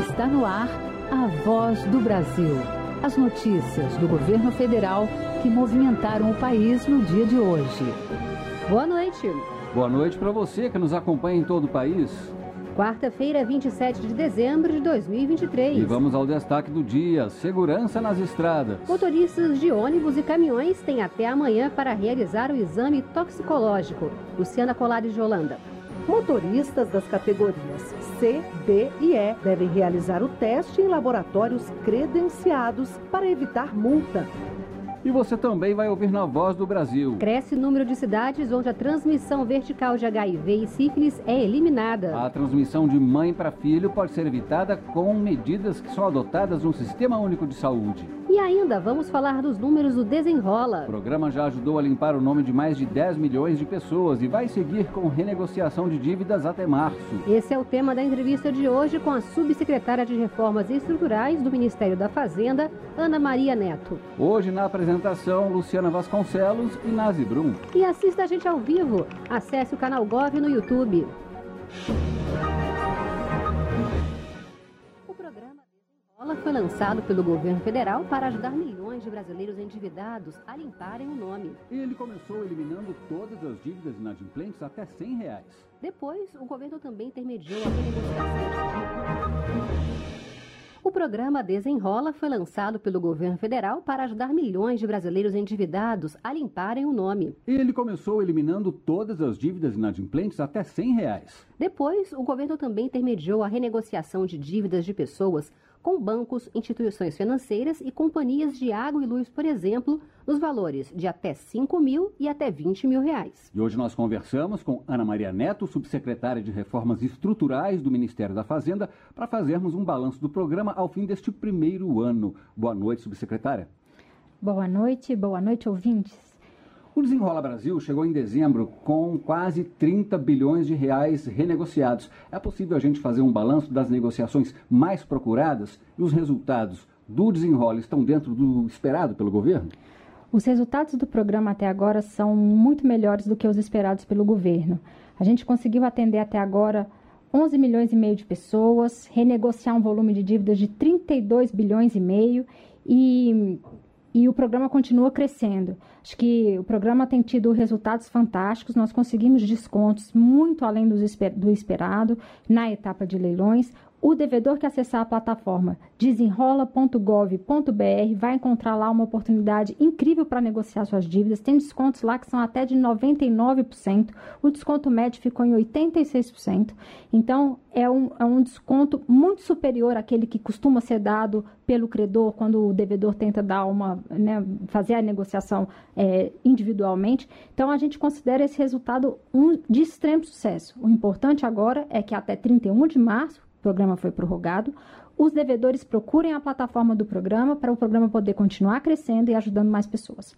Está no ar a voz do Brasil. As notícias do governo federal que movimentaram o país no dia de hoje. Boa noite. Boa noite para você que nos acompanha em todo o país. Quarta-feira, 27 de dezembro de 2023. E vamos ao destaque do dia: segurança nas estradas. Motoristas de ônibus e caminhões têm até amanhã para realizar o exame toxicológico. Luciana Colares de Holanda. Motoristas das categorias C, D e E devem realizar o teste em laboratórios credenciados para evitar multa. E você também vai ouvir na Voz do Brasil. Cresce o número de cidades onde a transmissão vertical de HIV e sífilis é eliminada. A transmissão de mãe para filho pode ser evitada com medidas que são adotadas no Sistema Único de Saúde. E ainda vamos falar dos números do Desenrola. O programa já ajudou a limpar o nome de mais de 10 milhões de pessoas e vai seguir com renegociação de dívidas até março. Esse é o tema da entrevista de hoje com a subsecretária de Reformas Estruturais do Ministério da Fazenda, Ana Maria Neto. Hoje na apresentação, Luciana Vasconcelos e Nazi Brum. E assista a gente ao vivo. Acesse o canal Gov no YouTube. Desenrola foi lançado pelo governo federal para ajudar milhões de brasileiros endividados a limparem o nome. Ele começou eliminando todas as dívidas inadimplentes até 100 reais. Depois, o governo também intermediou a renegociação. O programa Desenrola foi lançado pelo governo federal para ajudar milhões de brasileiros endividados a limparem o nome. Ele começou eliminando todas as dívidas inadimplentes até 100 reais. Depois, o governo também intermediou a renegociação de dívidas de pessoas com bancos, instituições financeiras e companhias de água e luz, por exemplo, nos valores de até 5 mil e até 20 mil reais. E hoje nós conversamos com Ana Maria Neto, subsecretária de Reformas Estruturais do Ministério da Fazenda, para fazermos um balanço do programa ao fim deste primeiro ano. Boa noite, subsecretária. Boa noite, boa noite, ouvintes. O Desenrola Brasil chegou em dezembro com quase 30 bilhões de reais renegociados. É possível a gente fazer um balanço das negociações mais procuradas e os resultados do Desenrola estão dentro do esperado pelo governo? Os resultados do programa até agora são muito melhores do que os esperados pelo governo. A gente conseguiu atender até agora 11 milhões e meio de pessoas, renegociar um volume de dívidas de 32 bilhões e meio e e o programa continua crescendo. Acho que o programa tem tido resultados fantásticos. Nós conseguimos descontos muito além do esperado na etapa de leilões. O devedor que acessar a plataforma desenrola.gov.br vai encontrar lá uma oportunidade incrível para negociar suas dívidas. Tem descontos lá que são até de 99%. O desconto médio ficou em 86%. Então, é um, é um desconto muito superior àquele que costuma ser dado pelo credor quando o devedor tenta dar uma, né, fazer a negociação é, individualmente. Então, a gente considera esse resultado um, de extremo sucesso. O importante agora é que até 31 de março, programa foi prorrogado. Os devedores procurem a plataforma do programa para o programa poder continuar crescendo e ajudando mais pessoas.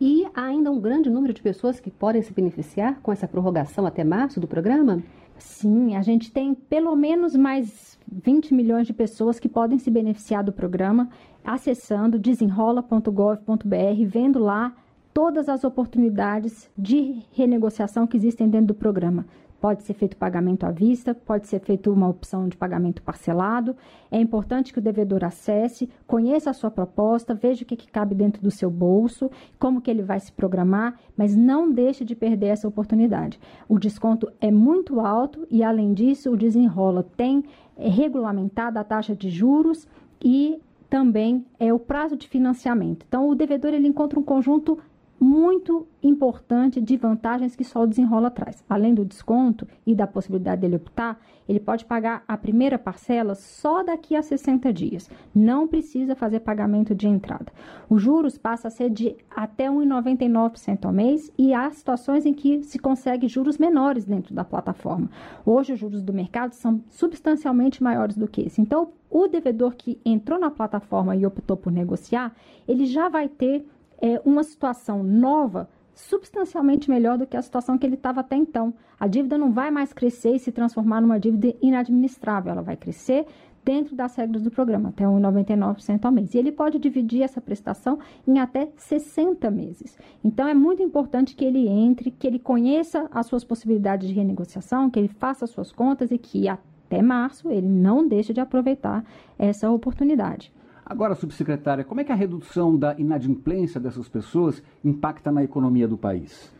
E há ainda um grande número de pessoas que podem se beneficiar com essa prorrogação até março do programa? Sim, a gente tem pelo menos mais 20 milhões de pessoas que podem se beneficiar do programa acessando desenrola.gov.br, vendo lá todas as oportunidades de renegociação que existem dentro do programa. Pode ser feito pagamento à vista, pode ser feito uma opção de pagamento parcelado. É importante que o devedor acesse, conheça a sua proposta, veja o que, que cabe dentro do seu bolso, como que ele vai se programar, mas não deixe de perder essa oportunidade. O desconto é muito alto e, além disso, o desenrola tem é, regulamentada a taxa de juros e também é o prazo de financiamento. Então, o devedor ele encontra um conjunto muito importante de vantagens que só o desenrola traz. Além do desconto e da possibilidade dele optar, ele pode pagar a primeira parcela só daqui a 60 dias. Não precisa fazer pagamento de entrada. Os juros passa a ser de até 1,99% ao mês e há situações em que se consegue juros menores dentro da plataforma. Hoje os juros do mercado são substancialmente maiores do que esse. Então, o devedor que entrou na plataforma e optou por negociar, ele já vai ter é, uma situação nova substancialmente melhor do que a situação que ele estava até então. A dívida não vai mais crescer e se transformar numa dívida inadministrável, ela vai crescer dentro das regras do programa, até 1,99% ao mês. E ele pode dividir essa prestação em até 60 meses. Então, é muito importante que ele entre, que ele conheça as suas possibilidades de renegociação, que ele faça as suas contas e que até março ele não deixe de aproveitar essa oportunidade. Agora, subsecretária, como é que a redução da inadimplência dessas pessoas impacta na economia do país?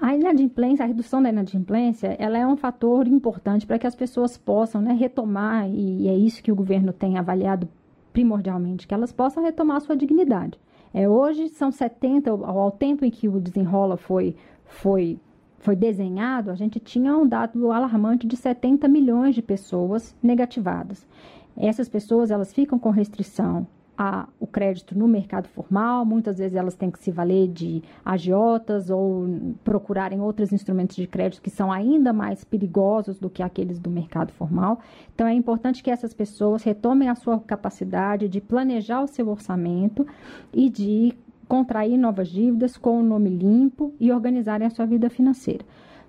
A inadimplência, a redução da inadimplência, ela é um fator importante para que as pessoas possam né, retomar, e é isso que o governo tem avaliado primordialmente, que elas possam retomar a sua dignidade. É, hoje são 70, ao, ao tempo em que o desenrola foi, foi, foi desenhado, a gente tinha um dado alarmante de 70 milhões de pessoas negativadas. Essas pessoas elas ficam com restrição o crédito no mercado formal, muitas vezes elas têm que se valer de agiotas ou procurarem outros instrumentos de crédito que são ainda mais perigosos do que aqueles do mercado formal. Então é importante que essas pessoas retomem a sua capacidade de planejar o seu orçamento e de contrair novas dívidas com o nome limpo e organizarem a sua vida financeira.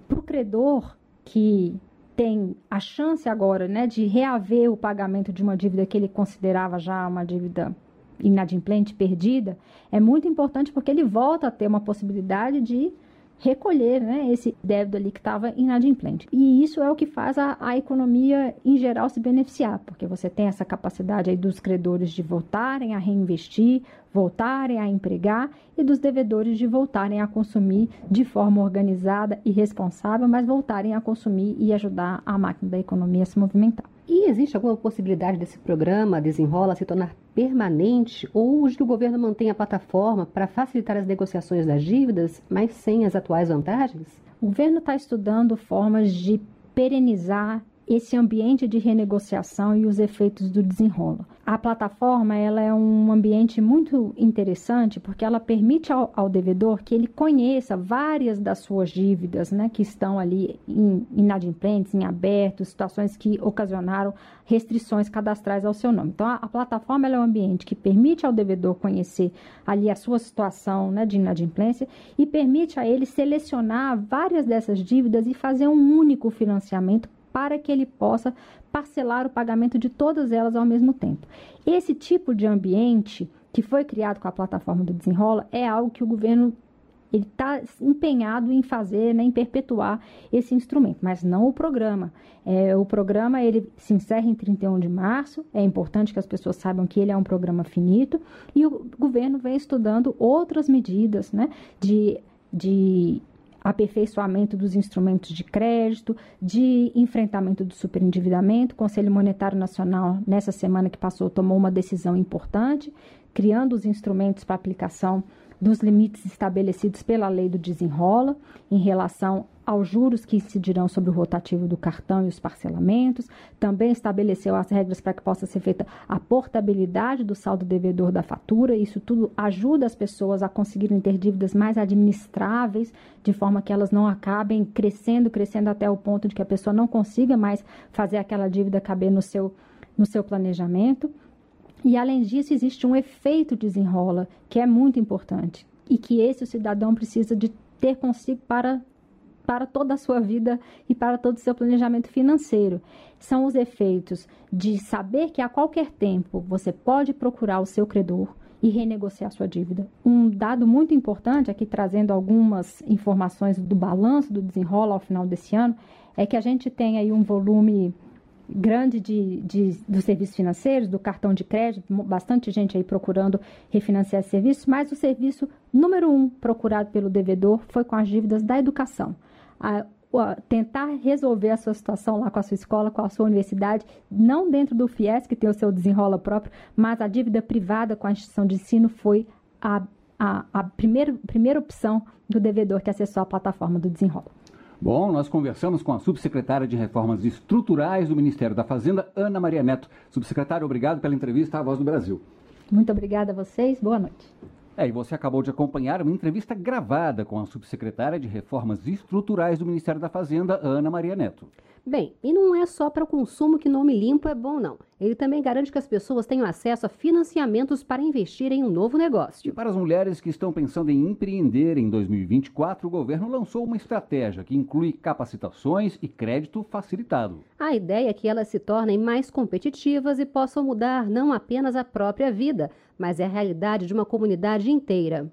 Para o credor que tem a chance agora né, de reaver o pagamento de uma dívida que ele considerava já uma dívida inadimplente, perdida, é muito importante porque ele volta a ter uma possibilidade de recolher né, esse débito ali que estava inadimplente. E isso é o que faz a, a, economia em geral se beneficiar, porque você tem essa capacidade aí dos credores de voltarem a reinvestir, voltarem a empregar e dos devedores de voltarem a consumir de forma organizada e responsável, mas voltarem a consumir e ajudar a máquina da economia a se movimentar. E existe alguma possibilidade desse programa Desenrola se tornar permanente ou de que o governo mantenha a plataforma para facilitar as negociações das dívidas, mas sem as atuais vantagens? O governo está estudando formas de perenizar esse ambiente de renegociação e os efeitos do desenrolo. A plataforma ela é um ambiente muito interessante porque ela permite ao, ao devedor que ele conheça várias das suas dívidas, né, que estão ali em, inadimplentes, em aberto, situações que ocasionaram restrições cadastrais ao seu nome. Então, a, a plataforma é um ambiente que permite ao devedor conhecer ali a sua situação né, de inadimplência e permite a ele selecionar várias dessas dívidas e fazer um único financiamento para que ele possa parcelar o pagamento de todas elas ao mesmo tempo. Esse tipo de ambiente que foi criado com a plataforma do Desenrola é algo que o governo ele está empenhado em fazer, né, em perpetuar esse instrumento, mas não o programa. É, o programa ele se encerra em 31 de março. É importante que as pessoas saibam que ele é um programa finito e o governo vem estudando outras medidas, né, de, de aperfeiçoamento dos instrumentos de crédito, de enfrentamento do superendividamento. O Conselho Monetário Nacional, nessa semana que passou, tomou uma decisão importante, criando os instrumentos para aplicação dos limites estabelecidos pela lei do desenrola em relação aos juros que incidirão sobre o rotativo do cartão e os parcelamentos. Também estabeleceu as regras para que possa ser feita a portabilidade do saldo devedor da fatura. Isso tudo ajuda as pessoas a conseguirem ter dívidas mais administráveis, de forma que elas não acabem crescendo, crescendo até o ponto de que a pessoa não consiga mais fazer aquela dívida caber no seu, no seu planejamento. E além disso, existe um efeito desenrola que é muito importante e que esse o cidadão precisa de ter consigo para para toda a sua vida e para todo o seu planejamento financeiro. São os efeitos de saber que a qualquer tempo você pode procurar o seu credor e renegociar sua dívida. Um dado muito importante, aqui trazendo algumas informações do balanço do desenrola ao final desse ano, é que a gente tem aí um volume grande de, de, dos serviços financeiros, do cartão de crédito, bastante gente aí procurando refinanciar esse serviço, mas o serviço número um procurado pelo devedor foi com as dívidas da educação. A, a, tentar resolver a sua situação lá com a sua escola, com a sua universidade, não dentro do FIES, que tem o seu desenrola próprio, mas a dívida privada com a instituição de ensino foi a, a, a primeira, primeira opção do devedor que acessou a plataforma do desenrola. Bom, nós conversamos com a subsecretária de Reformas Estruturais do Ministério da Fazenda, Ana Maria Neto. Subsecretária, obrigado pela entrevista à Voz do Brasil. Muito obrigada a vocês. Boa noite. É, e você acabou de acompanhar uma entrevista gravada com a subsecretária de Reformas Estruturais do Ministério da Fazenda, Ana Maria Neto. Bem, e não é só para o consumo que nome limpo é bom, não. Ele também garante que as pessoas tenham acesso a financiamentos para investir em um novo negócio. E para as mulheres que estão pensando em empreender em 2024, o governo lançou uma estratégia que inclui capacitações e crédito facilitado. A ideia é que elas se tornem mais competitivas e possam mudar não apenas a própria vida, mas é a realidade de uma comunidade inteira.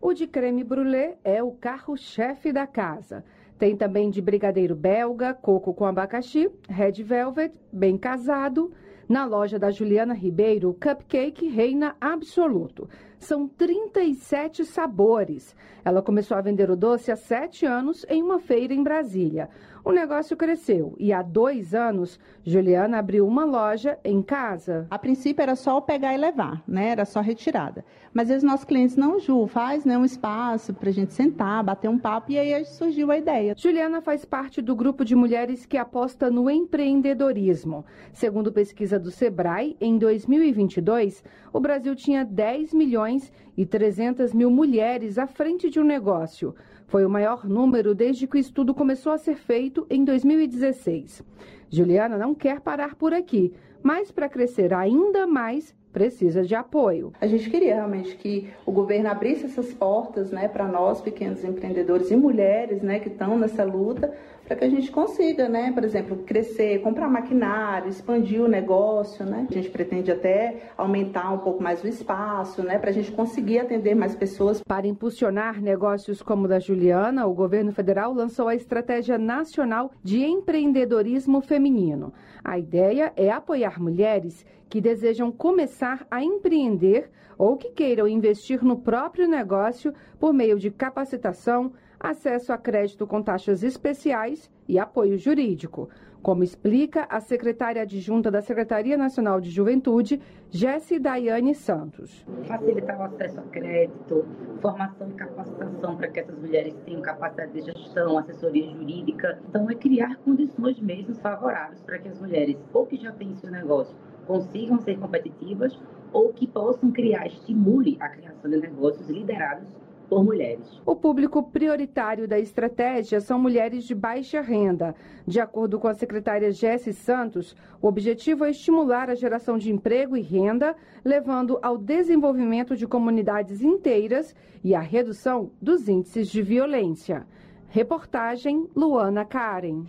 O de creme brulee é o carro-chefe da casa. Tem também de brigadeiro belga, coco com abacaxi, red velvet, bem casado. Na loja da Juliana Ribeiro, cupcake reina absoluto. São 37 sabores. Ela começou a vender o doce há sete anos em uma feira em Brasília. O negócio cresceu e há dois anos, Juliana abriu uma loja em casa. A princípio era só pegar e levar, né? Era só retirada. Mas os nossos clientes não, Ju, faz né, um espaço para a gente sentar, bater um papo e aí surgiu a ideia. Juliana faz parte do grupo de mulheres que aposta no empreendedorismo. Segundo pesquisa do Sebrae, em 2022, o Brasil tinha 10 milhões e 300 mil mulheres à frente de um negócio. Foi o maior número desde que o estudo começou a ser feito em 2016. Juliana não quer parar por aqui, mas para crescer ainda mais, precisa de apoio. A gente queria realmente que o governo abrisse essas portas, né, para nós pequenos empreendedores e mulheres, né, que estão nessa luta, para que a gente consiga, né, por exemplo, crescer, comprar maquinário, expandir o negócio, né? A gente pretende até aumentar um pouco mais o espaço, né, para a gente conseguir atender mais pessoas. Para impulsionar negócios como o da Juliana, o governo federal lançou a Estratégia Nacional de Empreendedorismo Feminino. A ideia é apoiar mulheres que desejam começar a empreender ou que queiram investir no próprio negócio por meio de capacitação, acesso a crédito com taxas especiais e apoio jurídico, como explica a secretária adjunta da Secretaria Nacional de Juventude, Jessi Daiane Santos. Facilitar o acesso a crédito, formação e capacitação para que essas mulheres tenham capacidade de gestão, assessoria jurídica. Então, é criar condições mesmo favoráveis para que as mulheres, ou que já têm seu negócio, consigam ser competitivas, ou que possam criar, estimule a criação de negócios liderados por mulheres. O público prioritário da estratégia são mulheres de baixa renda. De acordo com a secretária Jessi Santos, o objetivo é estimular a geração de emprego e renda, levando ao desenvolvimento de comunidades inteiras e à redução dos índices de violência. Reportagem Luana Karen.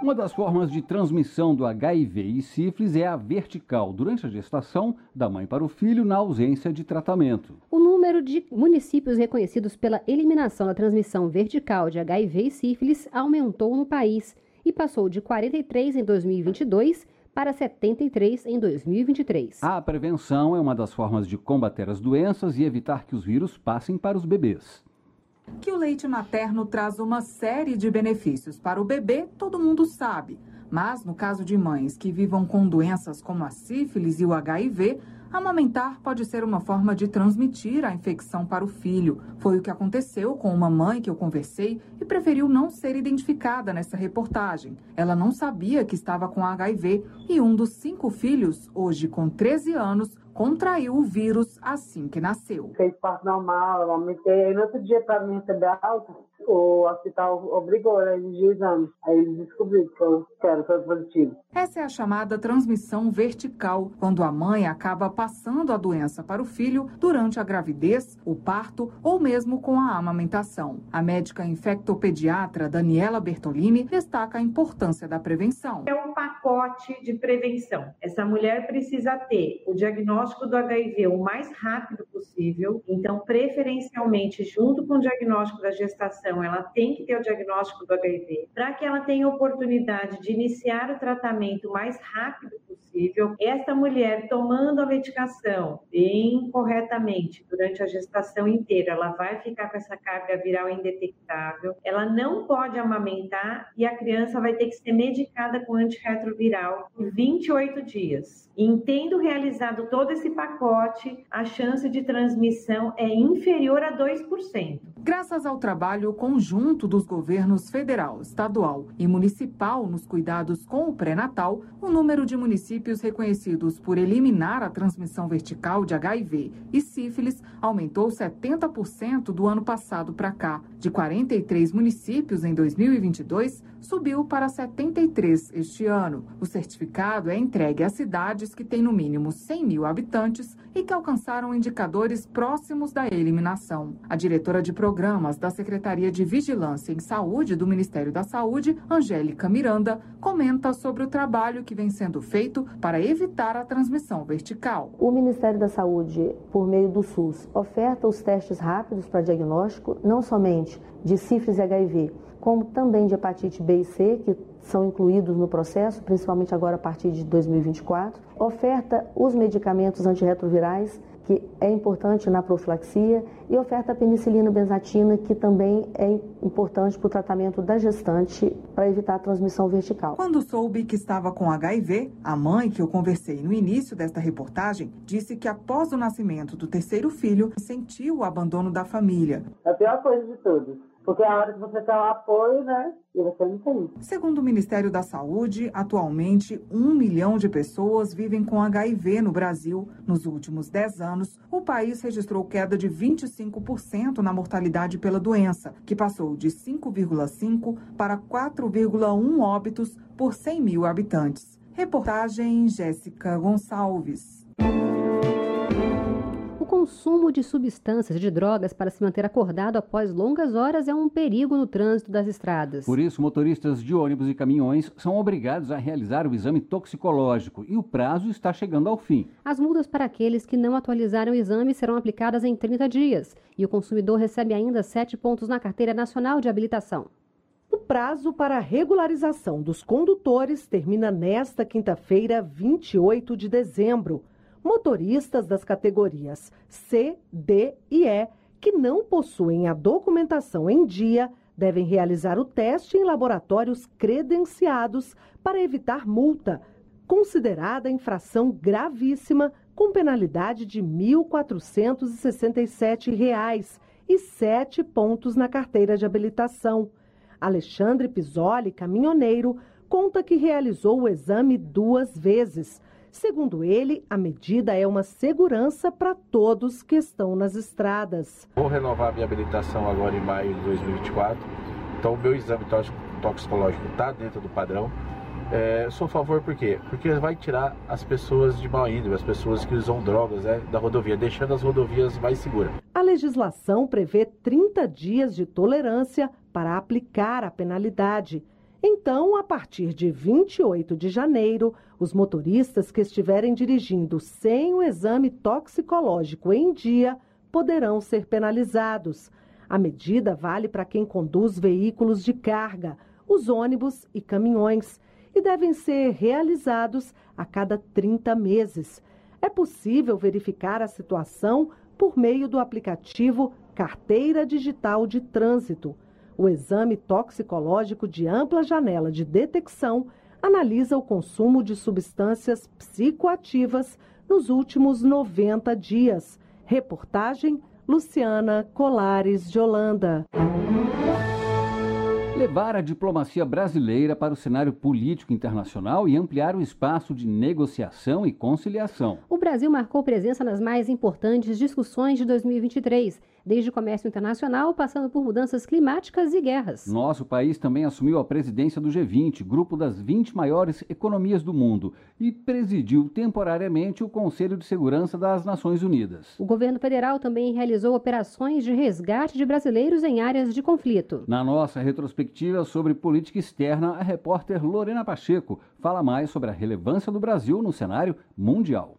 Uma das formas de transmissão do HIV e sífilis é a vertical, durante a gestação da mãe para o filho, na ausência de tratamento. O número de municípios reconhecidos pela eliminação da transmissão vertical de HIV e sífilis aumentou no país e passou de 43 em 2022 para 73 em 2023. A prevenção é uma das formas de combater as doenças e evitar que os vírus passem para os bebês. Que o leite materno traz uma série de benefícios para o bebê, todo mundo sabe. Mas no caso de mães que vivam com doenças como a sífilis e o HIV, amamentar pode ser uma forma de transmitir a infecção para o filho. Foi o que aconteceu com uma mãe que eu conversei e preferiu não ser identificada nessa reportagem. Ela não sabia que estava com HIV e um dos cinco filhos, hoje com 13 anos, contraiu o vírus assim que nasceu. Fez parte normal, amamentei. Aí no outro dia, para mim receber alta, o hospital obrigou a exigir exame. Aí eles descobriram que eu era positivo. Essa é a chamada transmissão vertical, quando a mãe acaba passando a doença para o filho durante a gravidez, o parto ou mesmo com a amamentação. A médica infectopediatra Daniela Bertolini destaca a importância da prevenção. É um pacote de prevenção. Essa mulher precisa ter o diagnóstico do HIV o mais rápido possível, então preferencialmente junto com o diagnóstico da gestação, ela tem que ter o diagnóstico do HIV, para que ela tenha oportunidade de iniciar o tratamento o mais rápido possível. Esta mulher tomando a medicação bem corretamente durante a gestação inteira, ela vai ficar com essa carga viral indetectável. Ela não pode amamentar e a criança vai ter que ser medicada com antirretroviral por 28 dias. E tendo realizado todo esse pacote, a chance de transmissão é inferior a 2%. Graças ao trabalho conjunto dos governos federal, estadual e municipal nos cuidados com o pré-natal, o número de municípios reconhecidos por eliminar a transmissão vertical de HIV e sífilis aumentou 70% do ano passado para cá. De 43 municípios em 2022, subiu para 73 este ano. O certificado é entregue a cidades que têm no mínimo 100 mil habitantes e que alcançaram indicadores próximos da eliminação. A diretora de programas da Secretaria de Vigilância em Saúde do Ministério da Saúde, Angélica Miranda, comenta sobre o trabalho que vem sendo feito para evitar a transmissão vertical. O Ministério da Saúde, por meio do SUS, oferta os testes rápidos para diagnóstico, não somente de sífilis e HIV, como também de hepatite B e C, que são incluídos no processo, principalmente agora a partir de 2024. Oferta os medicamentos antirretrovirais, que é importante na profilaxia, e oferta a penicilina benzatina, que também é importante para o tratamento da gestante para evitar a transmissão vertical. Quando soube que estava com HIV, a mãe que eu conversei no início desta reportagem disse que após o nascimento do terceiro filho, sentiu o abandono da família. A pior coisa de tudo porque a hora que você quer o apoio, né? E você não tem. Segundo o Ministério da Saúde, atualmente um milhão de pessoas vivem com HIV no Brasil. Nos últimos 10 anos, o país registrou queda de 25% na mortalidade pela doença, que passou de 5,5 para 4,1 óbitos por 100 mil habitantes. Reportagem Jéssica Gonçalves consumo de substâncias de drogas para se manter acordado após longas horas é um perigo no trânsito das estradas. Por isso, motoristas de ônibus e caminhões são obrigados a realizar o exame toxicológico e o prazo está chegando ao fim. As multas para aqueles que não atualizaram o exame serão aplicadas em 30 dias e o consumidor recebe ainda 7 pontos na carteira nacional de habilitação. O prazo para a regularização dos condutores termina nesta quinta-feira, 28 de dezembro motoristas das categorias C, D e E que não possuem a documentação em dia devem realizar o teste em laboratórios credenciados para evitar multa, considerada infração gravíssima com penalidade de R$ 1.467 e sete pontos na carteira de habilitação. Alexandre Pisoli, caminhoneiro, conta que realizou o exame duas vezes Segundo ele, a medida é uma segurança para todos que estão nas estradas. Vou renovar minha habilitação agora em maio de 2024. Então, o meu exame toxicológico está dentro do padrão. É, sou a favor por quê? Porque vai tirar as pessoas de mau índole, as pessoas que usam drogas né, da rodovia, deixando as rodovias mais seguras. A legislação prevê 30 dias de tolerância para aplicar a penalidade. Então, a partir de 28 de janeiro, os motoristas que estiverem dirigindo sem o exame toxicológico em dia poderão ser penalizados. A medida vale para quem conduz veículos de carga, os ônibus e caminhões, e devem ser realizados a cada 30 meses. É possível verificar a situação por meio do aplicativo Carteira Digital de Trânsito. O exame toxicológico de ampla janela de detecção analisa o consumo de substâncias psicoativas nos últimos 90 dias. Reportagem Luciana Colares de Holanda levar a diplomacia brasileira para o cenário político internacional e ampliar o espaço de negociação e conciliação. O Brasil marcou presença nas mais importantes discussões de 2023, desde o comércio internacional, passando por mudanças climáticas e guerras. Nosso país também assumiu a presidência do G20, grupo das 20 maiores economias do mundo, e presidiu temporariamente o Conselho de Segurança das Nações Unidas. O governo federal também realizou operações de resgate de brasileiros em áreas de conflito. Na nossa retrospectiva, perspectiva sobre política externa, a repórter Lorena Pacheco fala mais sobre a relevância do Brasil no cenário mundial.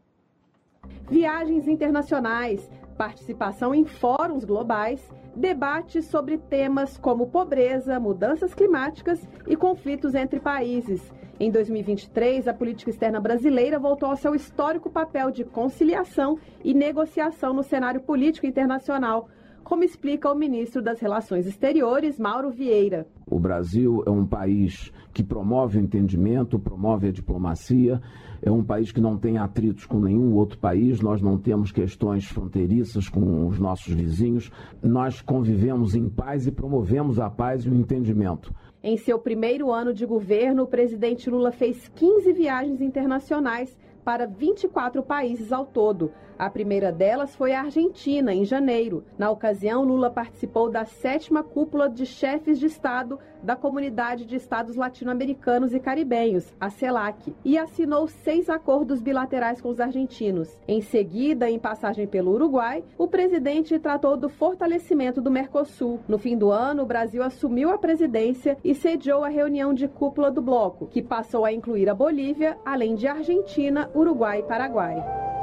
Viagens internacionais, participação em fóruns globais, debates sobre temas como pobreza, mudanças climáticas e conflitos entre países. Em 2023, a política externa brasileira voltou ao seu histórico papel de conciliação e negociação no cenário político internacional como explica o ministro das Relações Exteriores, Mauro Vieira. O Brasil é um país que promove o entendimento, promove a diplomacia, é um país que não tem atritos com nenhum outro país, nós não temos questões fronteiriças com os nossos vizinhos, nós convivemos em paz e promovemos a paz e o entendimento. Em seu primeiro ano de governo, o presidente Lula fez 15 viagens internacionais para 24 países ao todo. A primeira delas foi a Argentina, em janeiro. Na ocasião, Lula participou da sétima cúpula de chefes de Estado da Comunidade de Estados Latino-Americanos e Caribenhos, a CELAC, e assinou seis acordos bilaterais com os argentinos. Em seguida, em passagem pelo Uruguai, o presidente tratou do fortalecimento do Mercosul. No fim do ano, o Brasil assumiu a presidência e sediou a reunião de cúpula do bloco, que passou a incluir a Bolívia, além de Argentina, Uruguai e Paraguai.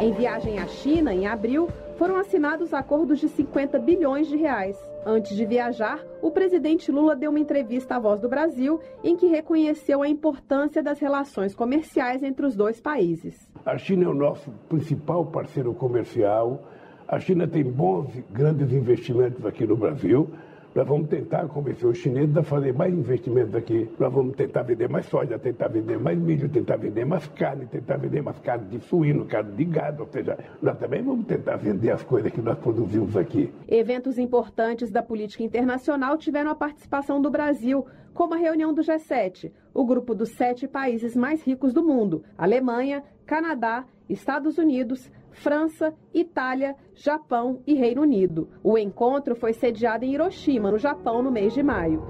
Em viagem à China, em abril, foram assinados acordos de 50 bilhões de reais. Antes de viajar, o presidente Lula deu uma entrevista à Voz do Brasil em que reconheceu a importância das relações comerciais entre os dois países. A China é o nosso principal parceiro comercial. A China tem bons, grandes investimentos aqui no Brasil. Nós vamos tentar convencer os chineses a fazer mais investimentos aqui. Nós vamos tentar vender mais soja, tentar vender mais milho, tentar vender mais carne, tentar vender mais carne de suíno, carne de gado. Ou seja, nós também vamos tentar vender as coisas que nós produzimos aqui. Eventos importantes da política internacional tiveram a participação do Brasil, como a reunião do G7, o grupo dos sete países mais ricos do mundo: Alemanha, Canadá, Estados Unidos, França, Itália, Japão e Reino Unido. O encontro foi sediado em Hiroshima, no Japão, no mês de maio.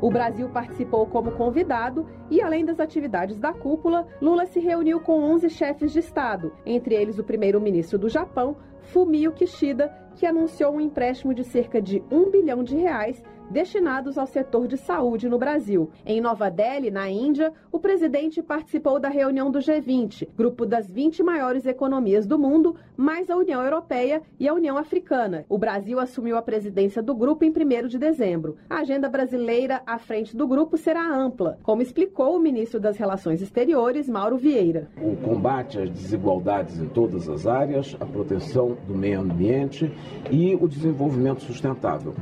O Brasil participou como convidado e, além das atividades da cúpula, Lula se reuniu com 11 chefes de Estado, entre eles o primeiro-ministro do Japão, Fumio Kishida, que anunciou um empréstimo de cerca de um bilhão de reais destinados ao setor de saúde no Brasil. Em Nova Delhi, na Índia, o presidente participou da reunião do G20, grupo das 20 maiores economias do mundo, mais a União Europeia e a União Africana. O Brasil assumiu a presidência do grupo em 1 de dezembro. A agenda brasileira à frente do grupo será ampla, como explicou o ministro das Relações Exteriores, Mauro Vieira. O combate às desigualdades em todas as áreas, a proteção do meio ambiente e o desenvolvimento sustentável.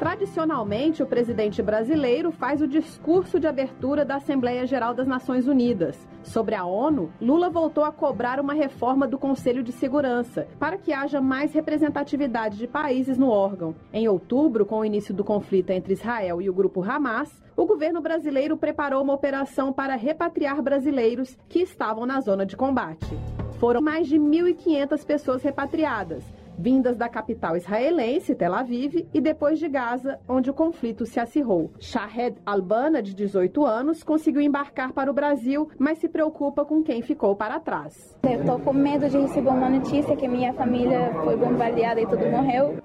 Tradicionalmente, o presidente brasileiro faz o discurso de abertura da Assembleia Geral das Nações Unidas. Sobre a ONU, Lula voltou a cobrar uma reforma do Conselho de Segurança para que haja mais representatividade de países no órgão. Em outubro, com o início do conflito entre Israel e o grupo Hamas, o governo brasileiro preparou uma operação para repatriar brasileiros que estavam na zona de combate. Foram mais de 1.500 pessoas repatriadas vindas da capital israelense, Tel Aviv, e depois de Gaza, onde o conflito se acirrou. Shahed Albana, de 18 anos, conseguiu embarcar para o Brasil, mas se preocupa com quem ficou para trás. Eu estou com medo de receber uma notícia que minha família foi bombardeada e tudo morreu.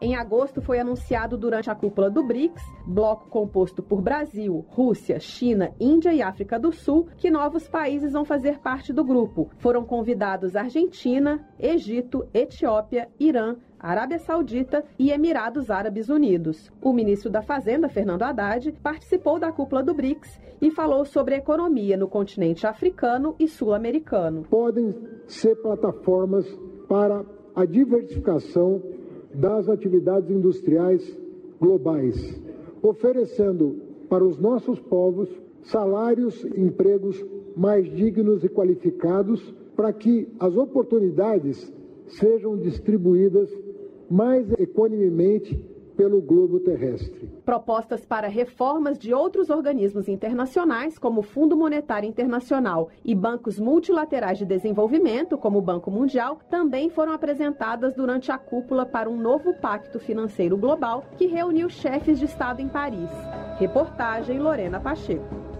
Em agosto, foi anunciado durante a cúpula do BRICS, bloco composto por Brasil, Rússia, China, Índia e África do Sul, que novos países vão fazer parte do grupo. Foram convidados Argentina, Egito, Etiópia, Irã, Arábia Saudita e Emirados Árabes Unidos. O ministro da Fazenda, Fernando Haddad, participou da cúpula do BRICS e falou sobre economia no continente africano e sul-americano. Podem ser plataformas para a diversificação das atividades industriais globais, oferecendo para os nossos povos salários e empregos mais dignos e qualificados para que as oportunidades sejam distribuídas mais equanimemente pelo globo terrestre. Propostas para reformas de outros organismos internacionais, como o Fundo Monetário Internacional e bancos multilaterais de desenvolvimento, como o Banco Mundial, também foram apresentadas durante a cúpula para um novo pacto financeiro global que reuniu chefes de Estado em Paris. Reportagem Lorena Pacheco.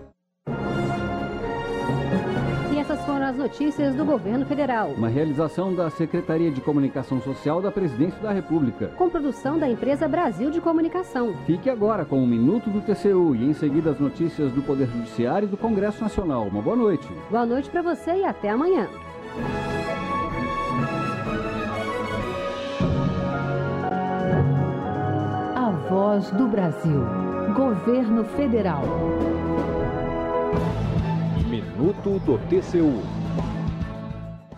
Essas foram as notícias do governo federal. Uma realização da Secretaria de Comunicação Social da Presidência da República. Com produção da empresa Brasil de Comunicação. Fique agora com o Minuto do TCU e em seguida as notícias do Poder Judiciário e do Congresso Nacional. Uma boa noite. Boa noite para você e até amanhã. A Voz do Brasil. Governo Federal. Minuto do TCU.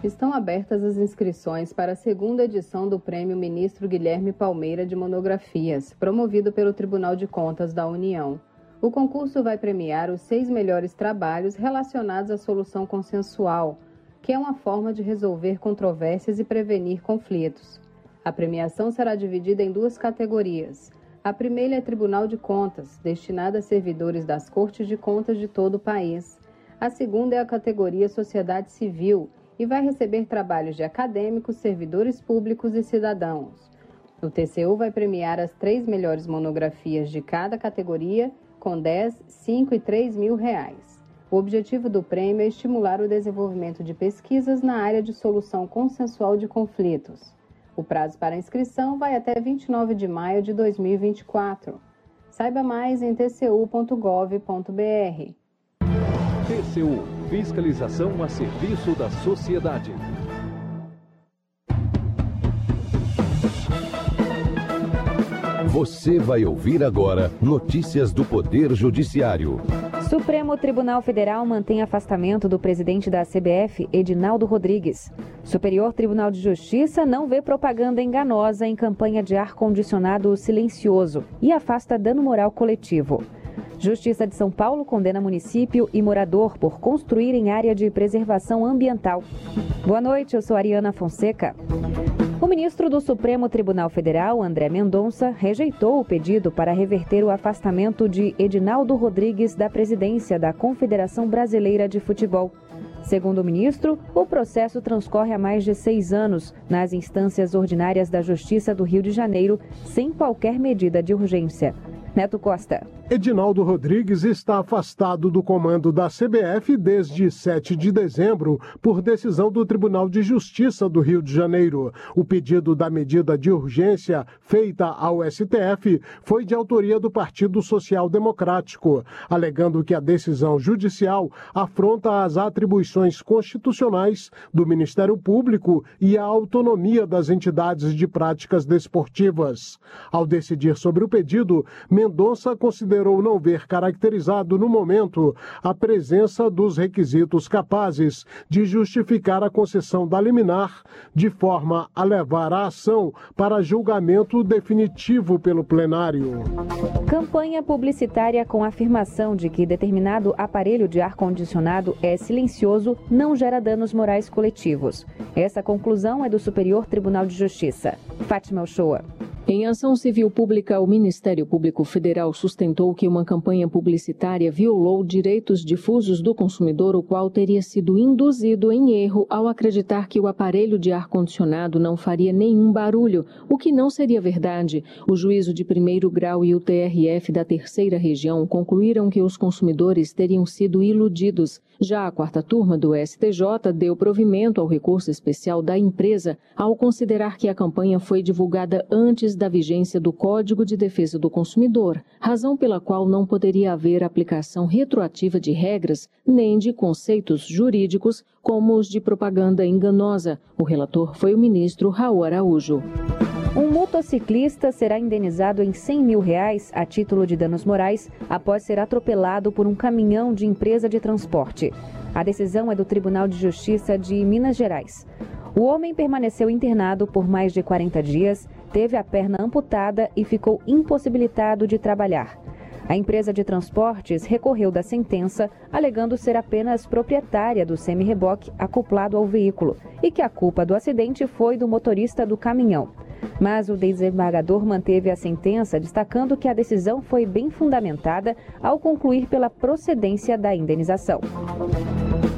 Estão abertas as inscrições para a segunda edição do Prêmio Ministro Guilherme Palmeira de Monografias, promovido pelo Tribunal de Contas da União. O concurso vai premiar os seis melhores trabalhos relacionados à solução consensual, que é uma forma de resolver controvérsias e prevenir conflitos. A premiação será dividida em duas categorias. A primeira é Tribunal de Contas, destinada a servidores das Cortes de Contas de todo o país. A segunda é a categoria Sociedade Civil e vai receber trabalhos de acadêmicos, servidores públicos e cidadãos. O TCU vai premiar as três melhores monografias de cada categoria com 10, 5 e 3 mil reais. O objetivo do prêmio é estimular o desenvolvimento de pesquisas na área de solução consensual de conflitos. O prazo para inscrição vai até 29 de maio de 2024. Saiba mais em tcu.gov.br. TCU Fiscalização a serviço da sociedade. Você vai ouvir agora notícias do Poder Judiciário. Supremo Tribunal Federal mantém afastamento do presidente da CBF, Edinaldo Rodrigues. Superior Tribunal de Justiça não vê propaganda enganosa em campanha de ar-condicionado silencioso e afasta dano moral coletivo. Justiça de São Paulo condena município e morador por construir em área de preservação ambiental. Boa noite, eu sou Ariana Fonseca. O ministro do Supremo Tribunal Federal, André Mendonça, rejeitou o pedido para reverter o afastamento de Edinaldo Rodrigues da presidência da Confederação Brasileira de Futebol. Segundo o ministro, o processo transcorre há mais de seis anos nas instâncias ordinárias da Justiça do Rio de Janeiro, sem qualquer medida de urgência. Neto Costa. Edinaldo Rodrigues está afastado do comando da CBF desde 7 de dezembro por decisão do Tribunal de Justiça do Rio de Janeiro. O pedido da medida de urgência feita ao STF foi de autoria do Partido Social Democrático, alegando que a decisão judicial afronta as atribuições constitucionais do Ministério Público e a autonomia das entidades de práticas desportivas. Ao decidir sobre o pedido, Mendonça considerou não ver caracterizado no momento a presença dos requisitos capazes de justificar a concessão da liminar, de forma a levar a ação para julgamento definitivo pelo plenário. Campanha publicitária com afirmação de que determinado aparelho de ar-condicionado é silencioso não gera danos morais coletivos. Essa conclusão é do Superior Tribunal de Justiça. Fátima Ochoa. Em ação civil pública, o Ministério Público Federal sustentou que uma campanha publicitária violou direitos difusos do consumidor, o qual teria sido induzido em erro ao acreditar que o aparelho de ar-condicionado não faria nenhum barulho, o que não seria verdade. O juízo de primeiro grau e o TRF da terceira região concluíram que os consumidores teriam sido iludidos. Já a quarta turma do STJ deu provimento ao recurso especial da empresa ao considerar que a campanha foi divulgada antes da vigência do Código de Defesa do Consumidor, razão pela qual não poderia haver aplicação retroativa de regras nem de conceitos jurídicos como os de propaganda enganosa. O relator foi o ministro Raul Araújo. Um motociclista será indenizado em 100 mil reais a título de danos morais após ser atropelado por um caminhão de empresa de transporte. A decisão é do Tribunal de Justiça de Minas Gerais. O homem permaneceu internado por mais de 40 dias, teve a perna amputada e ficou impossibilitado de trabalhar. A empresa de transportes recorreu da sentença, alegando ser apenas proprietária do semi-reboque acoplado ao veículo e que a culpa do acidente foi do motorista do caminhão. Mas o desembargador manteve a sentença, destacando que a decisão foi bem fundamentada ao concluir pela procedência da indenização.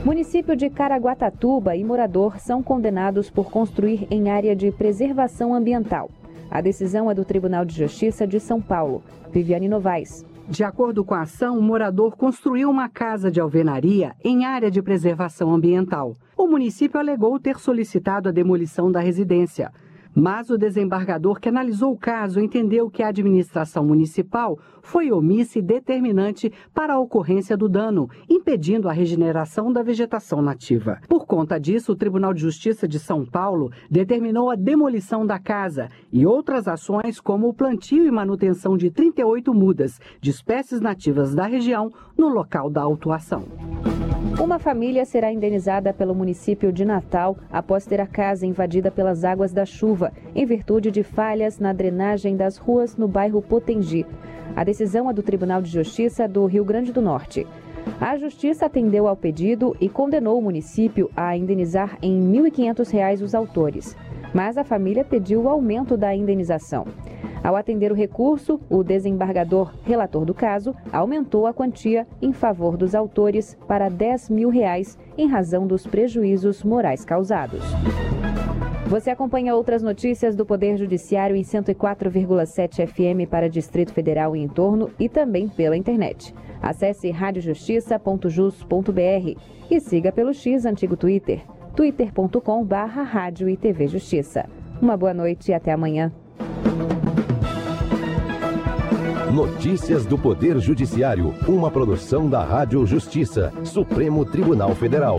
Município de Caraguatatuba e morador são condenados por construir em área de preservação ambiental. A decisão é do Tribunal de Justiça de São Paulo. Viviane Novaes. De acordo com a ação, o morador construiu uma casa de alvenaria em área de preservação ambiental. O município alegou ter solicitado a demolição da residência. Mas o desembargador que analisou o caso entendeu que a administração municipal foi omissa e determinante para a ocorrência do dano, impedindo a regeneração da vegetação nativa. Por conta disso, o Tribunal de Justiça de São Paulo determinou a demolição da casa e outras ações, como o plantio e manutenção de 38 mudas de espécies nativas da região no local da autuação. Uma família será indenizada pelo município de Natal após ter a casa invadida pelas águas da chuva, em virtude de falhas na drenagem das ruas no bairro Potengi. A decisão é do Tribunal de Justiça do Rio Grande do Norte. A Justiça atendeu ao pedido e condenou o município a indenizar em R$ 1.500 os autores, mas a família pediu o aumento da indenização. Ao atender o recurso, o desembargador relator do caso aumentou a quantia em favor dos autores para 10 mil reais em razão dos prejuízos morais causados. Você acompanha outras notícias do Poder Judiciário em 104,7 FM para Distrito Federal e entorno e também pela internet. Acesse radiojustiça.jus.br e siga pelo X antigo Twitter, twitter.com/barra Rádio e TV Justiça. Uma boa noite e até amanhã. Notícias do Poder Judiciário, uma produção da Rádio Justiça, Supremo Tribunal Federal.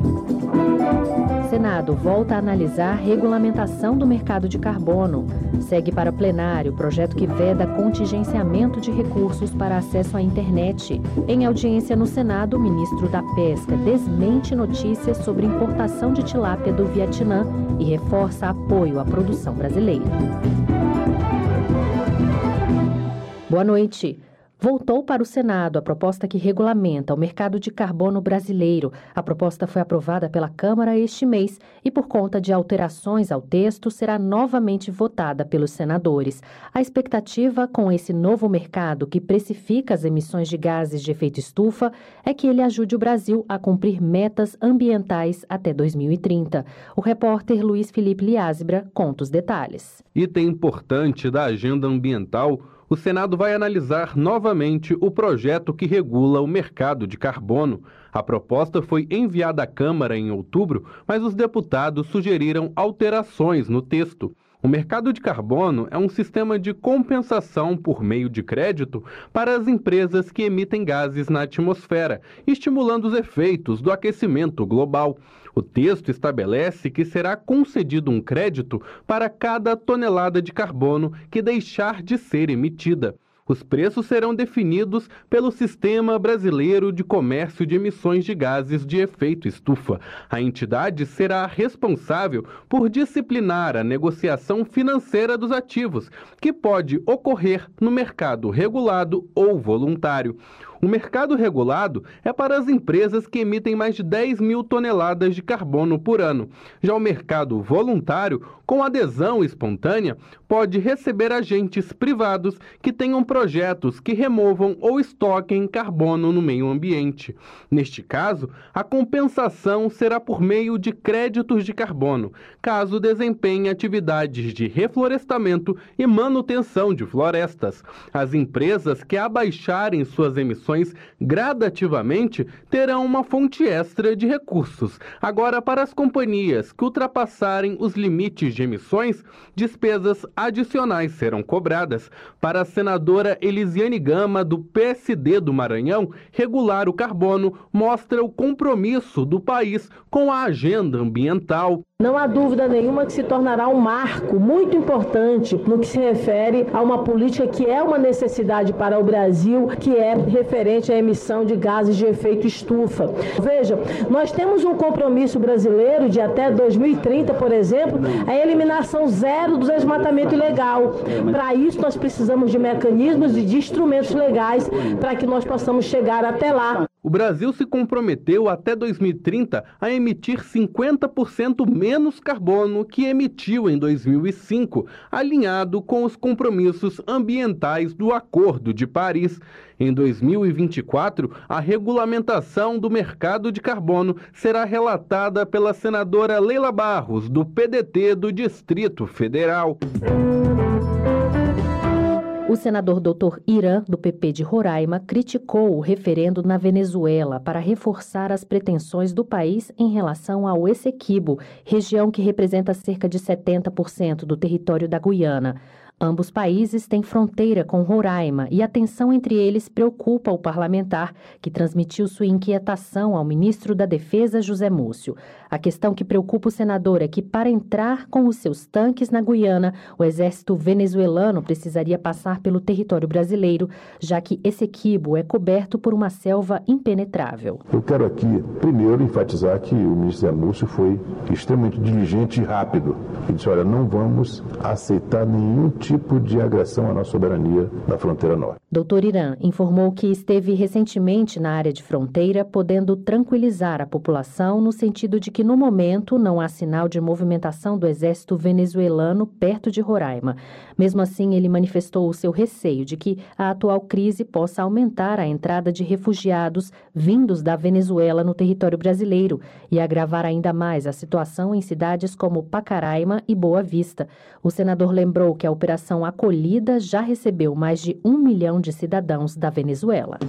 Senado volta a analisar regulamentação do mercado de carbono. Segue para plenário o projeto que veda contingenciamento de recursos para acesso à internet. Em audiência no Senado, o ministro da Pesca desmente notícias sobre importação de tilápia do Vietnã e reforça apoio à produção brasileira. Boa noite. Voltou para o Senado a proposta que regulamenta o mercado de carbono brasileiro. A proposta foi aprovada pela Câmara este mês e, por conta de alterações ao texto, será novamente votada pelos senadores. A expectativa com esse novo mercado, que precifica as emissões de gases de efeito estufa, é que ele ajude o Brasil a cumprir metas ambientais até 2030. O repórter Luiz Felipe Liázebra conta os detalhes. Item importante da agenda ambiental o Senado vai analisar novamente o projeto que regula o mercado de carbono. A proposta foi enviada à Câmara em outubro, mas os deputados sugeriram alterações no texto. O mercado de carbono é um sistema de compensação por meio de crédito para as empresas que emitem gases na atmosfera, estimulando os efeitos do aquecimento global. O texto estabelece que será concedido um crédito para cada tonelada de carbono que deixar de ser emitida. Os preços serão definidos pelo Sistema Brasileiro de Comércio de Emissões de Gases de Efeito Estufa. A entidade será responsável por disciplinar a negociação financeira dos ativos, que pode ocorrer no mercado regulado ou voluntário. O mercado regulado é para as empresas que emitem mais de 10 mil toneladas de carbono por ano. Já o mercado voluntário, com adesão espontânea, pode receber agentes privados que tenham projetos que removam ou estoquem carbono no meio ambiente. Neste caso, a compensação será por meio de créditos de carbono, caso desempenhe atividades de reflorestamento e manutenção de florestas. As empresas que abaixarem suas emissões emissões gradativamente terão uma fonte extra de recursos. Agora, para as companhias que ultrapassarem os limites de emissões, despesas adicionais serão cobradas. Para a senadora Elisiane Gama, do PSD do Maranhão, regular o carbono mostra o compromisso do país com a agenda ambiental. Não há dúvida nenhuma que se tornará um marco muito importante no que se refere a uma política que é uma necessidade para o Brasil, que é referente à emissão de gases de efeito estufa. Veja, nós temos um compromisso brasileiro de até 2030, por exemplo, a eliminação zero do desmatamento ilegal. Para isso, nós precisamos de mecanismos e de instrumentos legais para que nós possamos chegar até lá. O Brasil se comprometeu até 2030 a emitir 50% menos carbono que emitiu em 2005, alinhado com os compromissos ambientais do Acordo de Paris. Em 2024, a regulamentação do mercado de carbono será relatada pela senadora Leila Barros, do PDT do Distrito Federal. O senador Dr. Irã, do PP de Roraima, criticou o referendo na Venezuela para reforçar as pretensões do país em relação ao Essequibo, região que representa cerca de 70% do território da Guiana. Ambos países têm fronteira com Roraima e a tensão entre eles preocupa o parlamentar, que transmitiu sua inquietação ao ministro da Defesa, José Múcio. A questão que preocupa o senador é que, para entrar com os seus tanques na Guiana, o exército venezuelano precisaria passar pelo território brasileiro, já que esse equibo é coberto por uma selva impenetrável. Eu quero aqui, primeiro, enfatizar que o ministro Múcio foi extremamente diligente e rápido. Ele disse: olha, não vamos aceitar nenhum tipo de agressão à nossa soberania na fronteira norte. Doutor Irã informou que esteve recentemente na área de fronteira, podendo tranquilizar a população no sentido de que, no momento, não há sinal de movimentação do exército venezuelano perto de Roraima. Mesmo assim, ele manifestou o seu receio de que a atual crise possa aumentar a entrada de refugiados vindos da Venezuela no território brasileiro e agravar ainda mais a situação em cidades como Pacaraima e Boa Vista. O senador lembrou que a Operação Acolhida já recebeu mais de um milhão de cidadãos da Venezuela.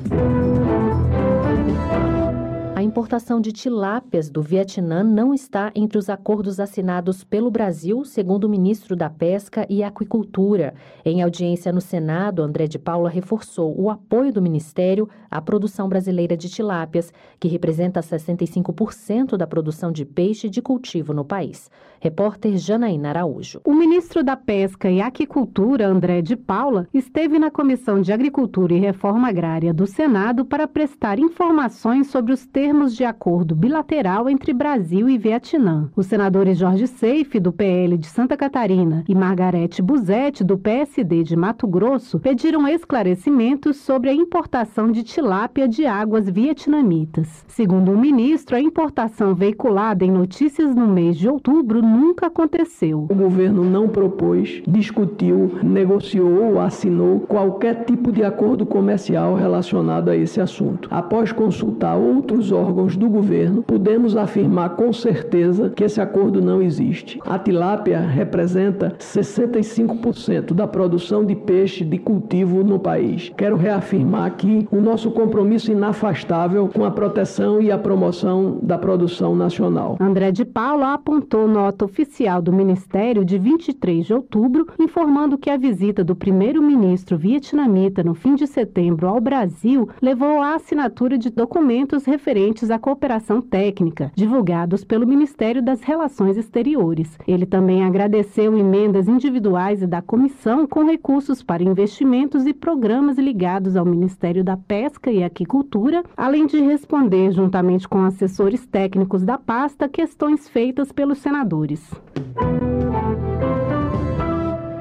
A importação de tilápias do Vietnã não está entre os acordos assinados pelo Brasil, segundo o ministro da Pesca e Aquicultura. Em audiência no Senado, André de Paula reforçou o apoio do ministério à produção brasileira de tilápias, que representa 65% da produção de peixe de cultivo no país. Repórter Janaína Araújo. O ministro da Pesca e Aquicultura, André de Paula, esteve na Comissão de Agricultura e Reforma Agrária do Senado para prestar informações sobre os termos de acordo bilateral entre Brasil e Vietnã. Os senadores Jorge Seife, do PL de Santa Catarina, e Margarete Buzetti, do PSD de Mato Grosso, pediram esclarecimentos sobre a importação de tilápia de águas vietnamitas. Segundo o ministro, a importação veiculada em notícias no mês de outubro nunca aconteceu. O governo não propôs, discutiu, negociou ou assinou qualquer tipo de acordo comercial relacionado a esse assunto. Após consultar outros órgãos do governo, podemos afirmar com certeza que esse acordo não existe. A tilápia representa 65% da produção de peixe de cultivo no país. Quero reafirmar aqui o nosso compromisso inafastável com a proteção e a promoção da produção nacional. André de Paula apontou nota oficial do Ministério de 23 de outubro, informando que a visita do primeiro-ministro vietnamita no fim de setembro ao Brasil levou à assinatura de documentos referentes referentes à cooperação técnica, divulgados pelo Ministério das Relações Exteriores. Ele também agradeceu emendas individuais e da comissão com recursos para investimentos e programas ligados ao Ministério da Pesca e Aquicultura, além de responder, juntamente com assessores técnicos da pasta, questões feitas pelos senadores. ladies.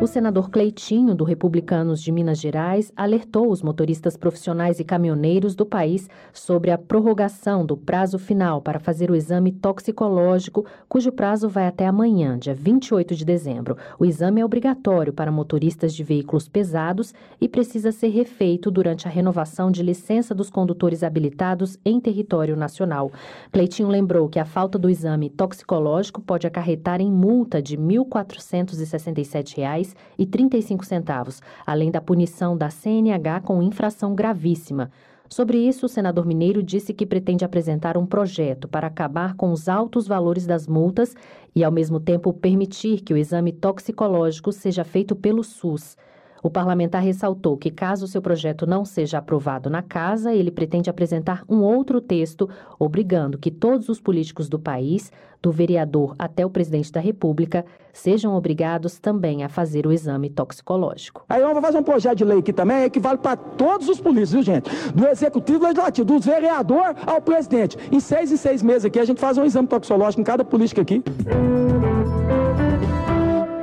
O senador Cleitinho, do Republicanos de Minas Gerais, alertou os motoristas profissionais e caminhoneiros do país sobre a prorrogação do prazo final para fazer o exame toxicológico, cujo prazo vai até amanhã, dia 28 de dezembro. O exame é obrigatório para motoristas de veículos pesados e precisa ser refeito durante a renovação de licença dos condutores habilitados em território nacional. Cleitinho lembrou que a falta do exame toxicológico pode acarretar em multa de R$ 1.467 e 35 centavos, além da punição da CNH com infração gravíssima. Sobre isso, o senador Mineiro disse que pretende apresentar um projeto para acabar com os altos valores das multas e, ao mesmo tempo, permitir que o exame toxicológico seja feito pelo SUS. O parlamentar ressaltou que, caso seu projeto não seja aprovado na casa, ele pretende apresentar um outro texto obrigando que todos os políticos do país, do vereador até o presidente da República, sejam obrigados também a fazer o exame toxicológico. Aí vamos fazer um projeto de lei aqui também que vale para todos os políticos, viu, gente? Do executivo legislativo, do vereador ao presidente. Em seis em seis meses aqui, a gente faz um exame toxicológico em cada política aqui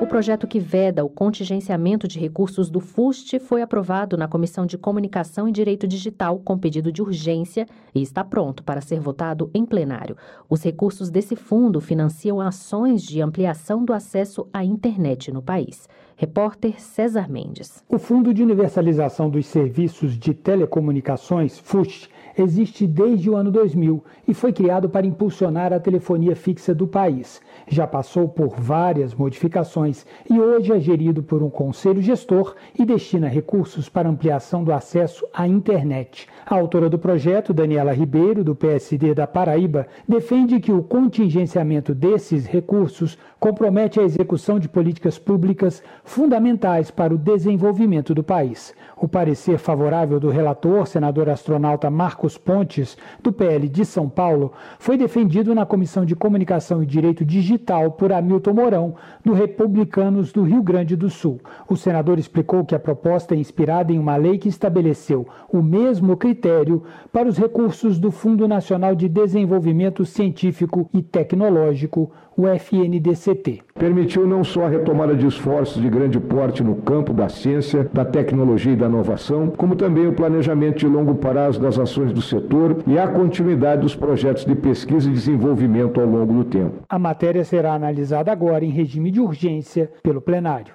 projeto que veda o contingenciamento de recursos do FUST foi aprovado na Comissão de Comunicação e Direito Digital com pedido de urgência e está pronto para ser votado em plenário. Os recursos desse fundo financiam ações de ampliação do acesso à internet no país. Repórter César Mendes. O Fundo de Universalização dos Serviços de Telecomunicações, FUST, existe desde o ano 2000 e foi criado para impulsionar a telefonia fixa do país. Já passou por várias modificações e hoje é gerido por um conselho gestor e destina recursos para ampliação do acesso à internet. A autora do projeto, Daniela Ribeiro, do PSD da Paraíba, defende que o contingenciamento desses recursos compromete a execução de políticas públicas fundamentais para o desenvolvimento do país. O parecer favorável do relator, senador astronauta Marcos Pontes, do PL de São Paulo, foi defendido na Comissão de Comunicação e Direito Digital por Hamilton Mourão, do Republicanos do Rio Grande do Sul. O senador explicou que a proposta é inspirada em uma lei que estabeleceu o mesmo critério para os recursos do Fundo Nacional de Desenvolvimento Científico e Tecnológico, o FNDCT. Permitiu não só a retomada de esforços de grande porte no campo da ciência, da tecnologia e da inovação, como também o planejamento de longo prazo das ações do setor e a continuidade dos projetos de pesquisa e desenvolvimento ao longo do tempo. A matéria será analisada agora em regime de urgência pelo plenário.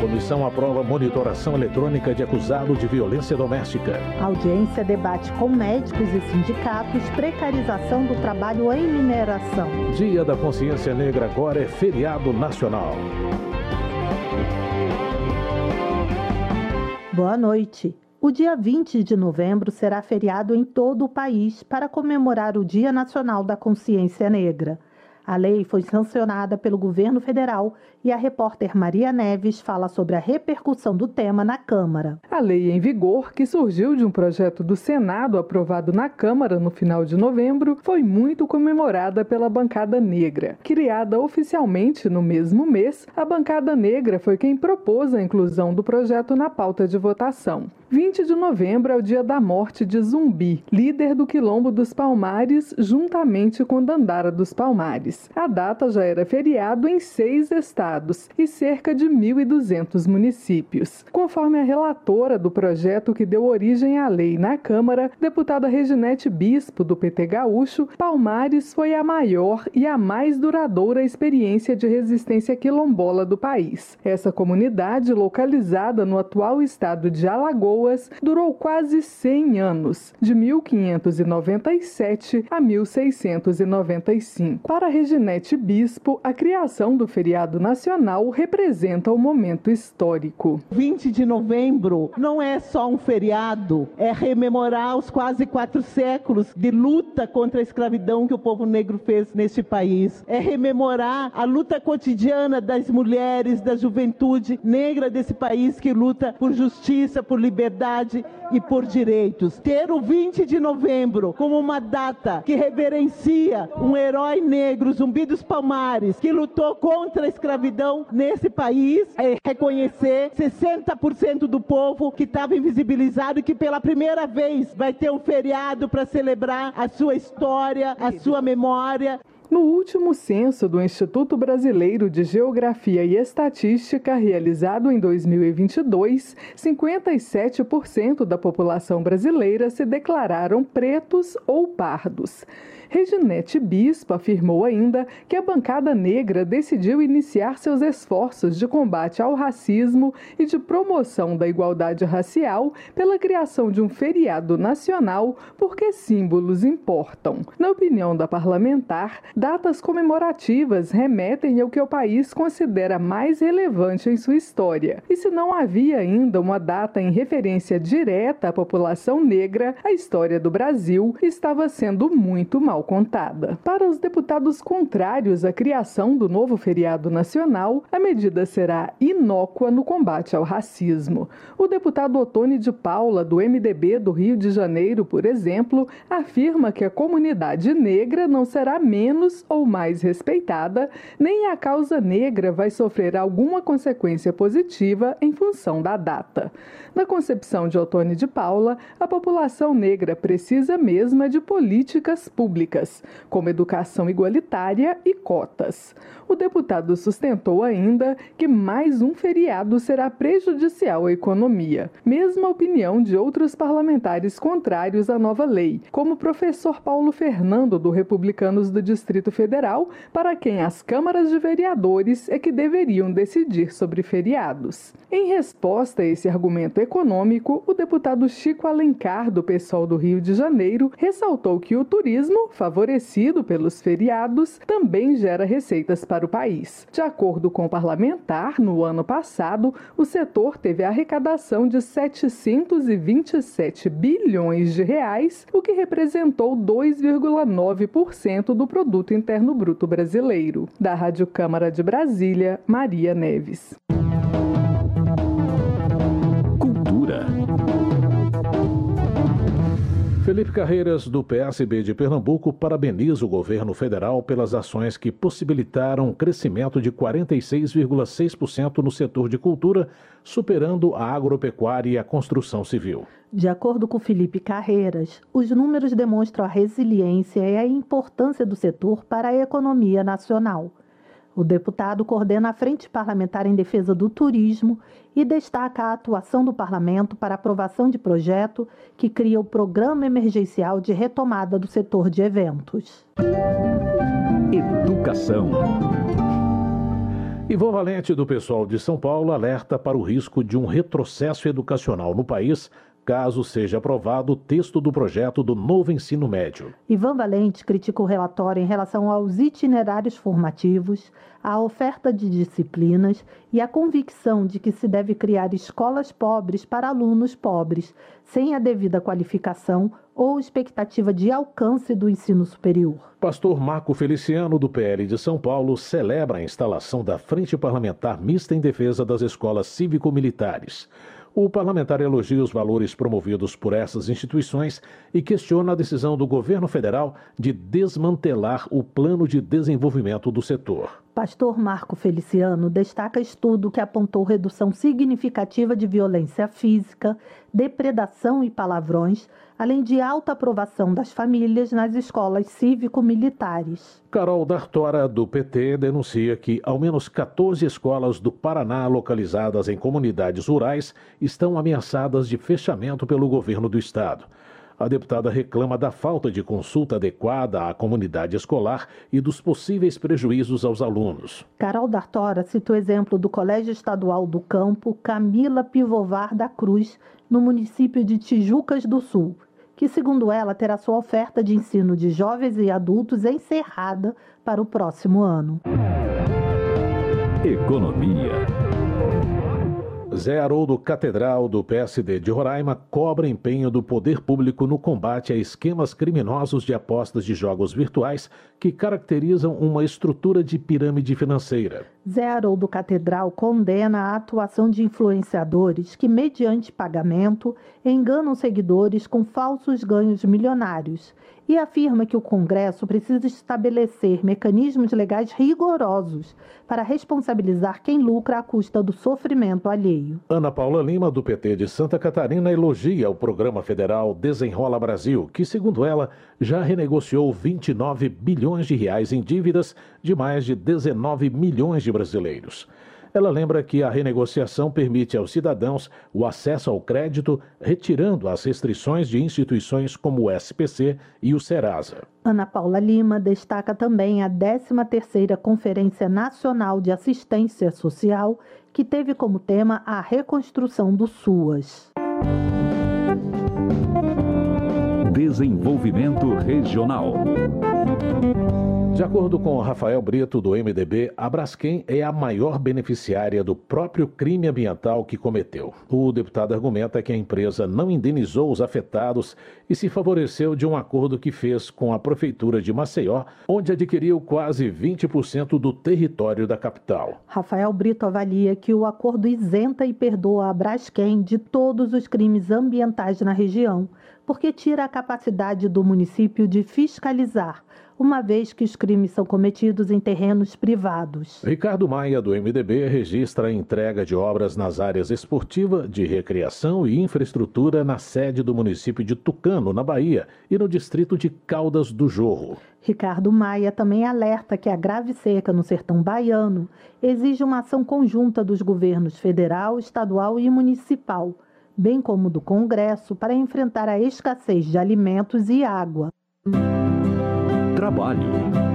Comissão aprova monitoração eletrônica de acusado de violência doméstica. Audiência debate com médicos e sindicatos precarização do trabalho em mineração. Dia da Consciência Negra agora é feriado nacional. Boa noite. O dia 20 de novembro será feriado em todo o país para comemorar o Dia Nacional da Consciência Negra. A lei foi sancionada pelo governo federal e a repórter Maria Neves fala sobre a repercussão do tema na Câmara. A lei em vigor, que surgiu de um projeto do Senado aprovado na Câmara no final de novembro, foi muito comemorada pela bancada negra. Criada oficialmente no mesmo mês, a bancada negra foi quem propôs a inclusão do projeto na pauta de votação. 20 de novembro é o dia da morte de Zumbi, líder do Quilombo dos Palmares, juntamente com Dandara dos Palmares. A data já era feriado em seis estados e cerca de 1.200 municípios. Conforme a relatora do projeto que deu origem à lei na Câmara, deputada Reginete Bispo, do PT Gaúcho, Palmares foi a maior e a mais duradoura experiência de resistência quilombola do país. Essa comunidade, localizada no atual estado de Alagoas, durou quase 100 anos, de 1597 a 1695. Para Reginete Bispo, a criação do feriado nacional representa um momento histórico. 20 de novembro não é só um feriado, é rememorar os quase quatro séculos de luta contra a escravidão que o povo negro fez neste país. É rememorar a luta cotidiana das mulheres, da juventude negra desse país que luta por justiça, por liberdade e por direitos. Ter o 20 de novembro como uma data que reverencia um herói negro, Zumbi dos Palmares, que lutou contra a escravidão nesse país, é reconhecer 60% do povo que estava invisibilizado e que pela primeira vez vai ter um feriado para celebrar a sua história, a sua memória. No último censo do Instituto Brasileiro de Geografia e Estatística, realizado em 2022, 57% da população brasileira se declararam pretos ou pardos. Reginete Bispo afirmou ainda que a bancada negra decidiu iniciar seus esforços de combate ao racismo e de promoção da igualdade racial pela criação de um feriado nacional porque símbolos importam. Na opinião da parlamentar, datas comemorativas remetem ao que o país considera mais relevante em sua história. E se não havia ainda uma data em referência direta à população negra, a história do Brasil estava sendo muito mal contada. Para os deputados contrários à criação do novo feriado nacional, a medida será inócua no combate ao racismo. O deputado Otone de Paula, do MDB do Rio de Janeiro, por exemplo, afirma que a comunidade negra não será menos ou mais respeitada, nem a causa negra vai sofrer alguma consequência positiva em função da data. Na concepção de Otone de Paula, a população negra precisa mesmo de políticas públicas públicas, como educação igualitária e cotas. O deputado sustentou ainda que mais um feriado será prejudicial à economia, mesma opinião de outros parlamentares contrários à nova lei, como o professor Paulo Fernando, do Republicanos do Distrito Federal, para quem as câmaras de vereadores é que deveriam decidir sobre feriados. Em resposta a esse argumento econômico, o deputado Chico Alencar, do PSOL do Rio de Janeiro, ressaltou que o turismo, favorecido pelos feriados, também gera receitas para o país. De acordo com o parlamentar, no ano passado, o setor teve arrecadação de 727 bilhões de reais, o que representou 2,9% do produto interno bruto brasileiro. Da Rádio Câmara de Brasília, Maria Neves. Felipe Carreiras, do PSB de Pernambuco, parabeniza o governo federal pelas ações que possibilitaram um crescimento de 46,6% no setor de cultura, superando a agropecuária e a construção civil. De acordo com Felipe Carreiras, os números demonstram a resiliência e a importância do setor para a economia nacional. O deputado coordena a Frente Parlamentar em Defesa do Turismo e destaca a atuação do parlamento para aprovação de projeto que cria o Programa Emergencial de Retomada do Setor de Eventos. Educação. Ivan Valente, do pessoal de São Paulo, alerta para o risco de um retrocesso educacional no país caso seja aprovado o texto do projeto do novo ensino médio. Ivan Valente critica o relatório em relação aos itinerários formativos, a oferta de disciplinas e a convicção de que se deve criar escolas pobres para alunos pobres, sem a devida qualificação ou expectativa de alcance do ensino superior. Pastor Marco Feliciano, do PL de São Paulo, celebra a instalação da Frente Parlamentar Mista em Defesa das Escolas Cívico-Militares. O parlamentar elogia os valores promovidos por essas instituições e questiona a decisão do governo federal de desmantelar o plano de desenvolvimento do setor. Pastor Marco Feliciano destaca estudo que apontou redução significativa de violência física, depredação e palavrões, além de alta aprovação das famílias nas escolas cívico-militares. Carol Dartora, do PT, denuncia que ao menos 14 escolas do Paraná localizadas em comunidades rurais estão ameaçadas de fechamento pelo governo do estado. A deputada reclama da falta de consulta adequada à comunidade escolar e dos possíveis prejuízos aos alunos. Carol Dartora cita o exemplo do Colégio Estadual do Campo Camila Pivovar da Cruz, no município de Tijucas do Sul, que, segundo ela, terá sua oferta de ensino de jovens e adultos encerrada para o próximo ano. Economia. Zé Haroldo Catedral, do PSD de Roraima, cobra empenho do poder público no combate a esquemas criminosos de apostas de jogos virtuais que caracterizam uma estrutura de pirâmide financeira. Zé Haroldo Catedral condena a atuação de influenciadores que, mediante pagamento, enganam seguidores com falsos ganhos milionários e afirma que o Congresso precisa estabelecer mecanismos legais rigorosos para responsabilizar quem lucra à custa do sofrimento alheio. Ana Paula Lima, do PT de Santa Catarina, elogia o programa federal Desenrola Brasil, que, segundo ela, já renegociou 29 bilhões de reais em dívidas de mais de 19 milhões de brasileiros. Ela lembra que a renegociação permite aos cidadãos o acesso ao crédito, retirando as restrições de instituições como o SPC e o Serasa. Ana Paula Lima destaca também a 13ª Conferência Nacional de Assistência Social, que teve como tema a reconstrução do SUAS. Desenvolvimento Regional. De acordo com Rafael Brito, do MDB, a Braskem é a maior beneficiária do próprio crime ambiental que cometeu. O deputado argumenta que a empresa não indenizou os afetados e se favoreceu de um acordo que fez com a Prefeitura de Maceió, onde adquiriu quase 20% do território da capital. Rafael Brito avalia que o acordo isenta e perdoa a Braskem de todos os crimes ambientais na região, porque tira a capacidade do município de fiscalizar uma vez que os crimes são cometidos em terrenos privados. Ricardo Maia, do MDB, registra a entrega de obras nas áreas esportiva, de recreação e infraestrutura na sede do município de Tucano, na Bahia, e no distrito de Caldas do Jorro. Ricardo Maia também alerta que a grave seca no sertão baiano exige uma ação conjunta dos governos federal, estadual e municipal, bem como do Congresso, para enfrentar a escassez de alimentos e água. Trabalho.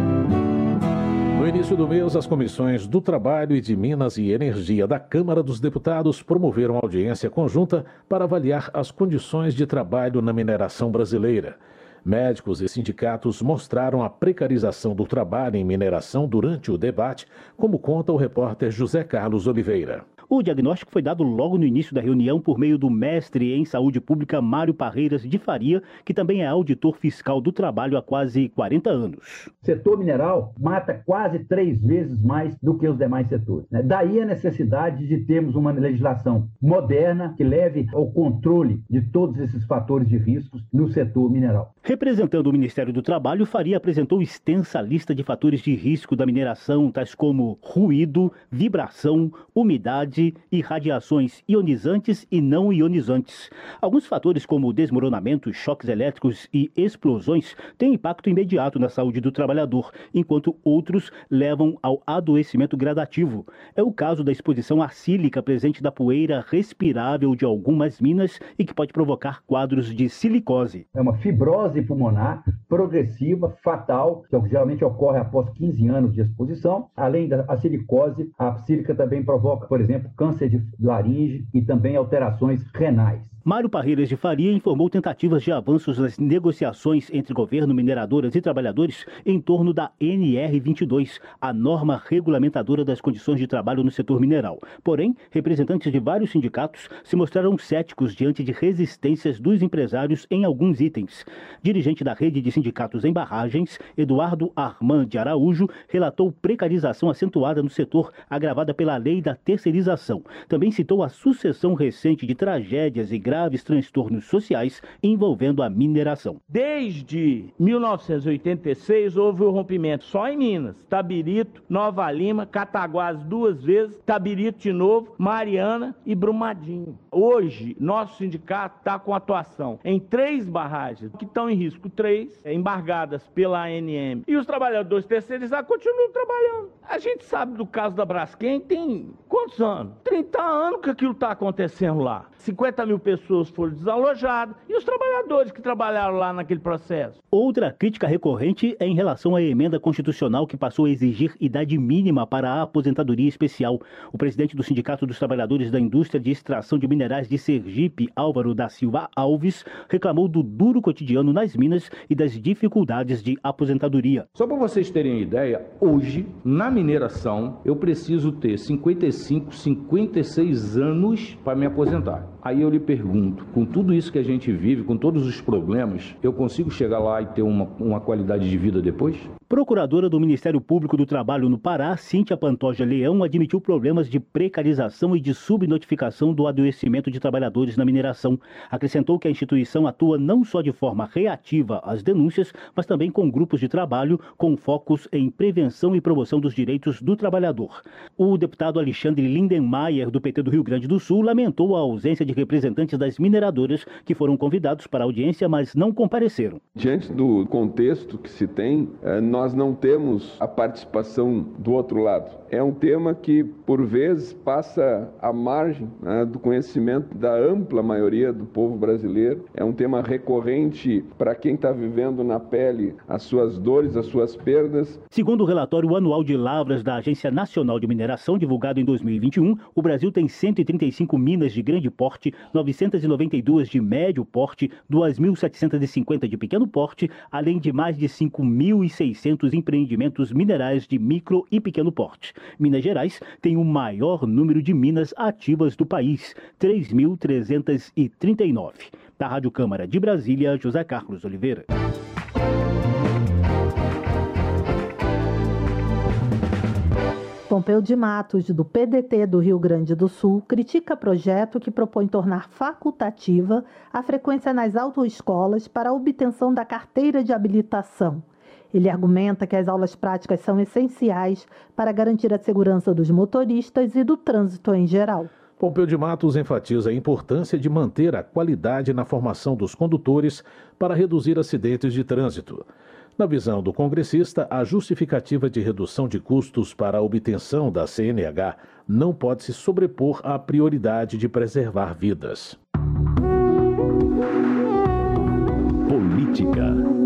No início do mês, as comissões do Trabalho e de Minas e Energia da Câmara dos Deputados promoveram audiência conjunta para avaliar as condições de trabalho na mineração brasileira. Médicos e sindicatos mostraram a precarização do trabalho em mineração durante o debate, como conta o repórter José Carlos Oliveira. O diagnóstico foi dado logo no início da reunião por meio do mestre em saúde pública Mário Parreiras de Faria, que também é auditor fiscal do trabalho há quase 40 anos. O setor mineral mata quase três vezes mais do que os demais setores. Né? Daí a necessidade de termos uma legislação moderna que leve ao controle de todos esses fatores de riscos no setor mineral. Representando o Ministério do Trabalho, Faria apresentou extensa lista de fatores de risco da mineração, tais como ruído, vibração, umidade e radiações ionizantes e não ionizantes. Alguns fatores, como desmoronamento, choques elétricos e explosões, têm impacto imediato na saúde do trabalhador, enquanto outros levam ao adoecimento gradativo. É o caso da exposição acílica presente da poeira respirável de algumas minas e que pode provocar quadros de silicose. É uma fibrose pulmonar progressiva, fatal, que geralmente ocorre após 15 anos de exposição. Além da silicose, a sílica também provoca, por exemplo, câncer de laringe e também alterações renais. Mário Parreiras de Faria informou tentativas de avanços nas negociações entre governo, mineradoras e trabalhadores em torno da NR22, a norma regulamentadora das condições de trabalho no setor mineral. Porém, representantes de vários sindicatos se mostraram céticos diante de resistências dos empresários em alguns itens. Dirigente da rede de sindicatos em barragens, Eduardo Armand de Araújo, relatou precarização acentuada no setor agravada pela lei da terceirização. Também citou a sucessão recente de tragédias e graves transtornos sociais envolvendo a mineração. Desde 1986 houve o rompimento só em Minas, Tabirito, Nova Lima, Cataguás duas vezes, Tabirito de novo, Mariana e Brumadinho. Hoje, nosso sindicato está com atuação em três barragens que estão em risco, três, embargadas pela ANM. E os trabalhadores terceirizados continuam trabalhando. A gente sabe do caso da Braskem, tem quantos anos? 30 anos que aquilo está acontecendo lá. 50 mil pessoas foram desalojadas e os trabalhadores que trabalharam lá naquele processo. Outra crítica recorrente é em relação à emenda constitucional que passou a exigir idade mínima para a aposentadoria especial. O presidente do Sindicato dos Trabalhadores da Indústria de Extração de Minerais de Sergipe, Álvaro da Silva Alves, reclamou do duro cotidiano nas minas e das dificuldades de aposentadoria. Só para vocês terem ideia, hoje, na mineração, eu preciso ter 55, 56 anos para me aposentar. Aí eu lhe pergunto, com tudo isso que a gente vive, com todos os problemas, eu consigo chegar lá e ter uma, uma qualidade de vida depois? Procuradora do Ministério Público do Trabalho no Pará, Cíntia Pantoja Leão, admitiu problemas de precarização e de subnotificação do adoecimento de trabalhadores na mineração. Acrescentou que a instituição atua não só de forma reativa às denúncias, mas também com grupos de trabalho com focos em prevenção e promoção dos direitos do trabalhador. O deputado Alexandre Lindenmayer, do PT do Rio Grande do Sul, lamentou a ausência de representantes das mineradoras que foram convidados para a audiência, mas não compareceram. Diante do contexto que se tem, nós não temos a participação do outro lado. É um tema que, por vezes, passa à margem né, do conhecimento da ampla maioria do povo brasileiro. É um tema recorrente para quem está vivendo na pele as suas dores, as suas perdas. Segundo o relatório anual de lavras da Agência Nacional de Mineração, divulgado em 2021, o Brasil tem 135 minas de grande porte, 992 de médio porte, 2.750 de pequeno porte, além de mais de 5.600 empreendimentos minerais de micro e pequeno porte. Minas Gerais tem o maior número de minas ativas do país, 3.339. Da Rádio Câmara de Brasília, José Carlos Oliveira. Pompeu de Matos, do PDT do Rio Grande do Sul, critica projeto que propõe tornar facultativa a frequência nas autoescolas para a obtenção da carteira de habilitação. Ele argumenta que as aulas práticas são essenciais para garantir a segurança dos motoristas e do trânsito em geral. Pompeu de Matos enfatiza a importância de manter a qualidade na formação dos condutores para reduzir acidentes de trânsito. Na visão do congressista, a justificativa de redução de custos para a obtenção da CNH não pode se sobrepor à prioridade de preservar vidas. Política.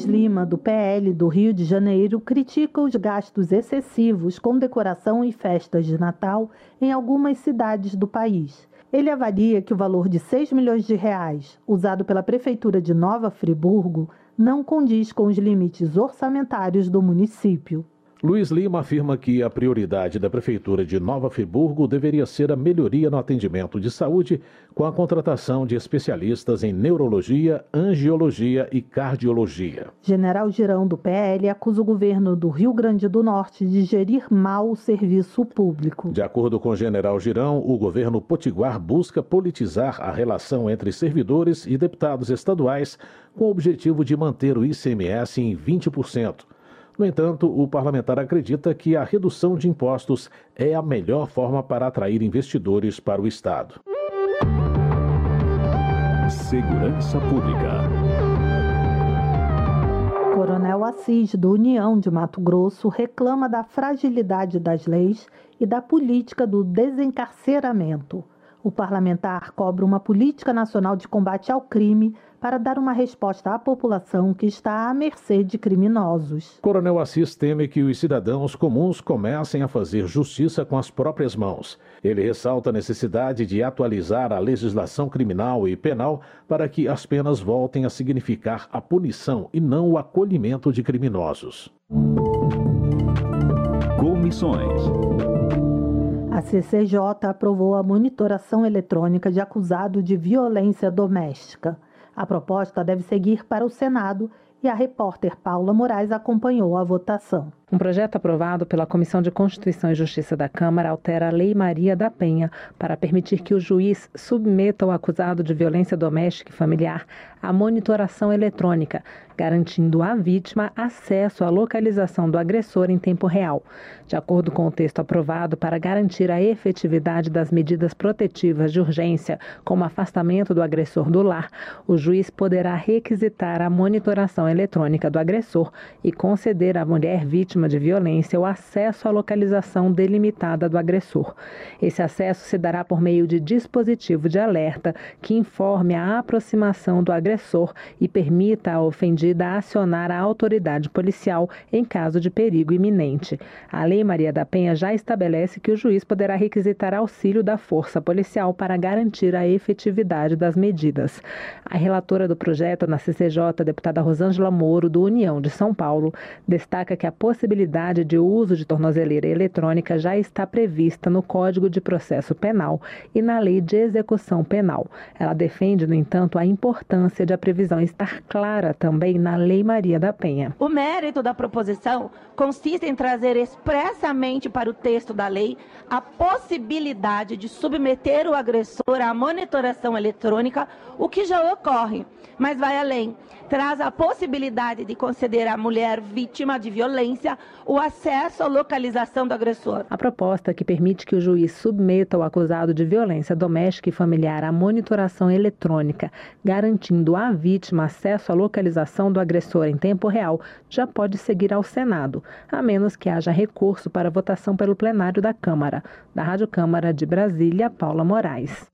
Luiz Lima, do PL do Rio de Janeiro, critica os gastos excessivos com decoração e festas de Natal em algumas cidades do país. Ele avalia que o valor de 6 milhões de reais, usado pela Prefeitura de Nova Friburgo, não condiz com os limites orçamentários do município. Luiz Lima afirma que a prioridade da Prefeitura de Nova Friburgo deveria ser a melhoria no atendimento de saúde com a contratação de especialistas em neurologia, angiologia e cardiologia. General Girão, do PL, acusa o governo do Rio Grande do Norte de gerir mal o serviço público. De acordo com o general Girão, o governo potiguar busca politizar a relação entre servidores e deputados estaduais com o objetivo de manter o ICMS em 20%. No entanto, o parlamentar acredita que a redução de impostos é a melhor forma para atrair investidores para o Estado. Segurança Pública. Coronel Assis, do União de Mato Grosso, reclama da fragilidade das leis e da política do desencarceramento. O parlamentar cobra uma política nacional de combate ao crime para dar uma resposta à população que está à mercê de criminosos. Coronel Assis teme que os cidadãos comuns comecem a fazer justiça com as próprias mãos. Ele ressalta a necessidade de atualizar a legislação criminal e penal para que as penas voltem a significar a punição e não o acolhimento de criminosos. Comissões. A CCJ aprovou a monitoração eletrônica de acusado de violência doméstica. A proposta deve seguir para o Senado e a repórter Paula Moraes acompanhou a votação. Um projeto aprovado pela Comissão de Constituição e Justiça da Câmara altera a Lei Maria da Penha para permitir que o juiz submeta o acusado de violência doméstica e familiar à monitoração eletrônica, garantindo à vítima acesso à localização do agressor em tempo real. De acordo com o texto aprovado, para garantir a efetividade das medidas protetivas de urgência, como afastamento do agressor do lar, o juiz poderá requisitar a monitoração eletrônica do agressor e conceder à mulher vítima de violência o acesso à localização delimitada do agressor. Esse acesso se dará por meio de dispositivo de alerta que informe a aproximação do agressor e permita à ofendida acionar a autoridade policial em caso de perigo iminente. A Lei Maria da Penha já estabelece que o juiz poderá requisitar auxílio da força policial para garantir a efetividade das medidas. A relatora do projeto na CCJ, deputada Rosângela Moro, do União de São Paulo, destaca que a possibilidade de uso de tornozeleira eletrônica já está prevista no Código de Processo Penal e na Lei de Execução Penal. Ela defende, no entanto, a importância de a previsão estar clara também na Lei Maria da Penha. O mérito da proposição consiste em trazer expressamente para o texto da lei a possibilidade de submeter o agressor à monitoração eletrônica, o que já ocorre, mas vai além. Traz a possibilidade de conceder à mulher vítima de violência o acesso à localização do agressor. A proposta que permite que o juiz submeta o acusado de violência doméstica e familiar à monitoração eletrônica, garantindo à vítima acesso à localização do agressor em tempo real, já pode seguir ao Senado, a menos que haja recurso para votação pelo plenário da Câmara. Da Rádio Câmara de Brasília, Paula Moraes.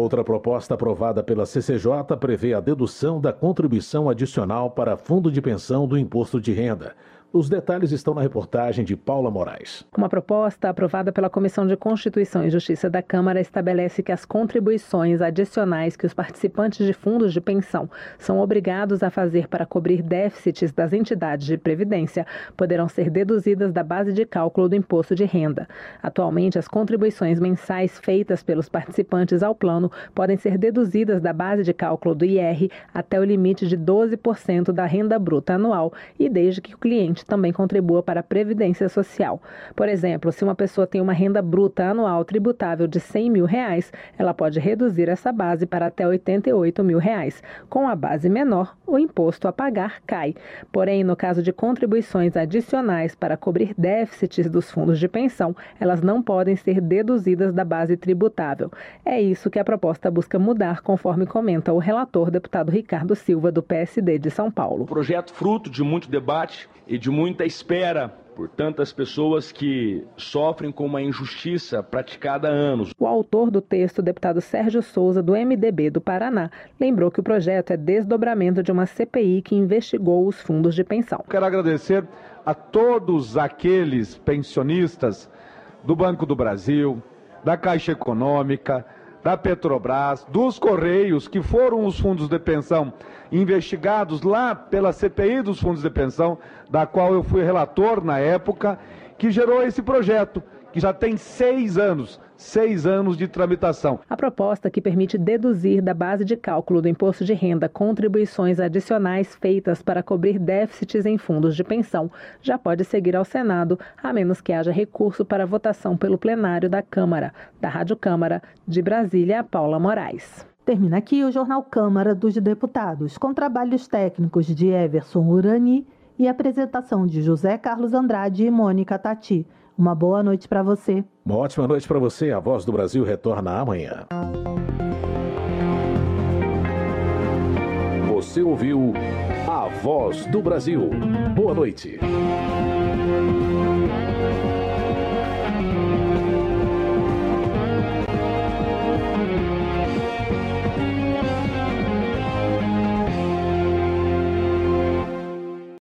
Outra proposta aprovada pela CCJ prevê a dedução da contribuição adicional para fundo de pensão do imposto de renda. Os detalhes estão na reportagem de Paula Moraes. Uma proposta aprovada pela Comissão de Constituição e Justiça da Câmara estabelece que as contribuições adicionais que os participantes de fundos de pensão são obrigados a fazer para cobrir déficits das entidades de previdência poderão ser deduzidas da base de cálculo do imposto de renda. Atualmente, as contribuições mensais feitas pelos participantes ao plano podem ser deduzidas da base de cálculo do IR até o limite de 12% da renda bruta anual e desde que o cliente também contribua para a Previdência Social. Por exemplo, se uma pessoa tem uma renda bruta anual tributável de 100 mil reais, ela pode reduzir essa base para até 88 mil reais. Com a base menor, o imposto a pagar cai. Porém, no caso de contribuições adicionais para cobrir déficits dos fundos de pensão, elas não podem ser deduzidas da base tributável. É isso que a proposta busca mudar, conforme comenta o relator deputado Ricardo Silva, do PSD de São Paulo. Projeto fruto de muito debate e de muita espera por tantas pessoas que sofrem com uma injustiça praticada há anos. O autor do texto, deputado Sérgio Souza, do MDB do Paraná, lembrou que o projeto é desdobramento de uma CPI que investigou os fundos de pensão. Quero agradecer a todos aqueles pensionistas do Banco do Brasil, da Caixa Econômica, da Petrobras, dos Correios, que foram os fundos de pensão investigados lá pela CPI dos fundos de pensão, da qual eu fui relator na época, que gerou esse projeto, que já tem seis anos seis anos de tramitação. A proposta que permite deduzir da base de cálculo do imposto de renda contribuições adicionais feitas para cobrir déficits em fundos de pensão já pode seguir ao Senado, a menos que haja recurso para votação pelo plenário da Câmara. Da Rádio Câmara, de Brasília, Paula Moraes. Termina aqui o Jornal Câmara dos Deputados, com trabalhos técnicos de Everson Urani e apresentação de José Carlos Andrade e Mônica Tati. Uma boa noite para você. Uma ótima noite para você. A Voz do Brasil retorna amanhã. Você ouviu A Voz do Brasil. Boa noite.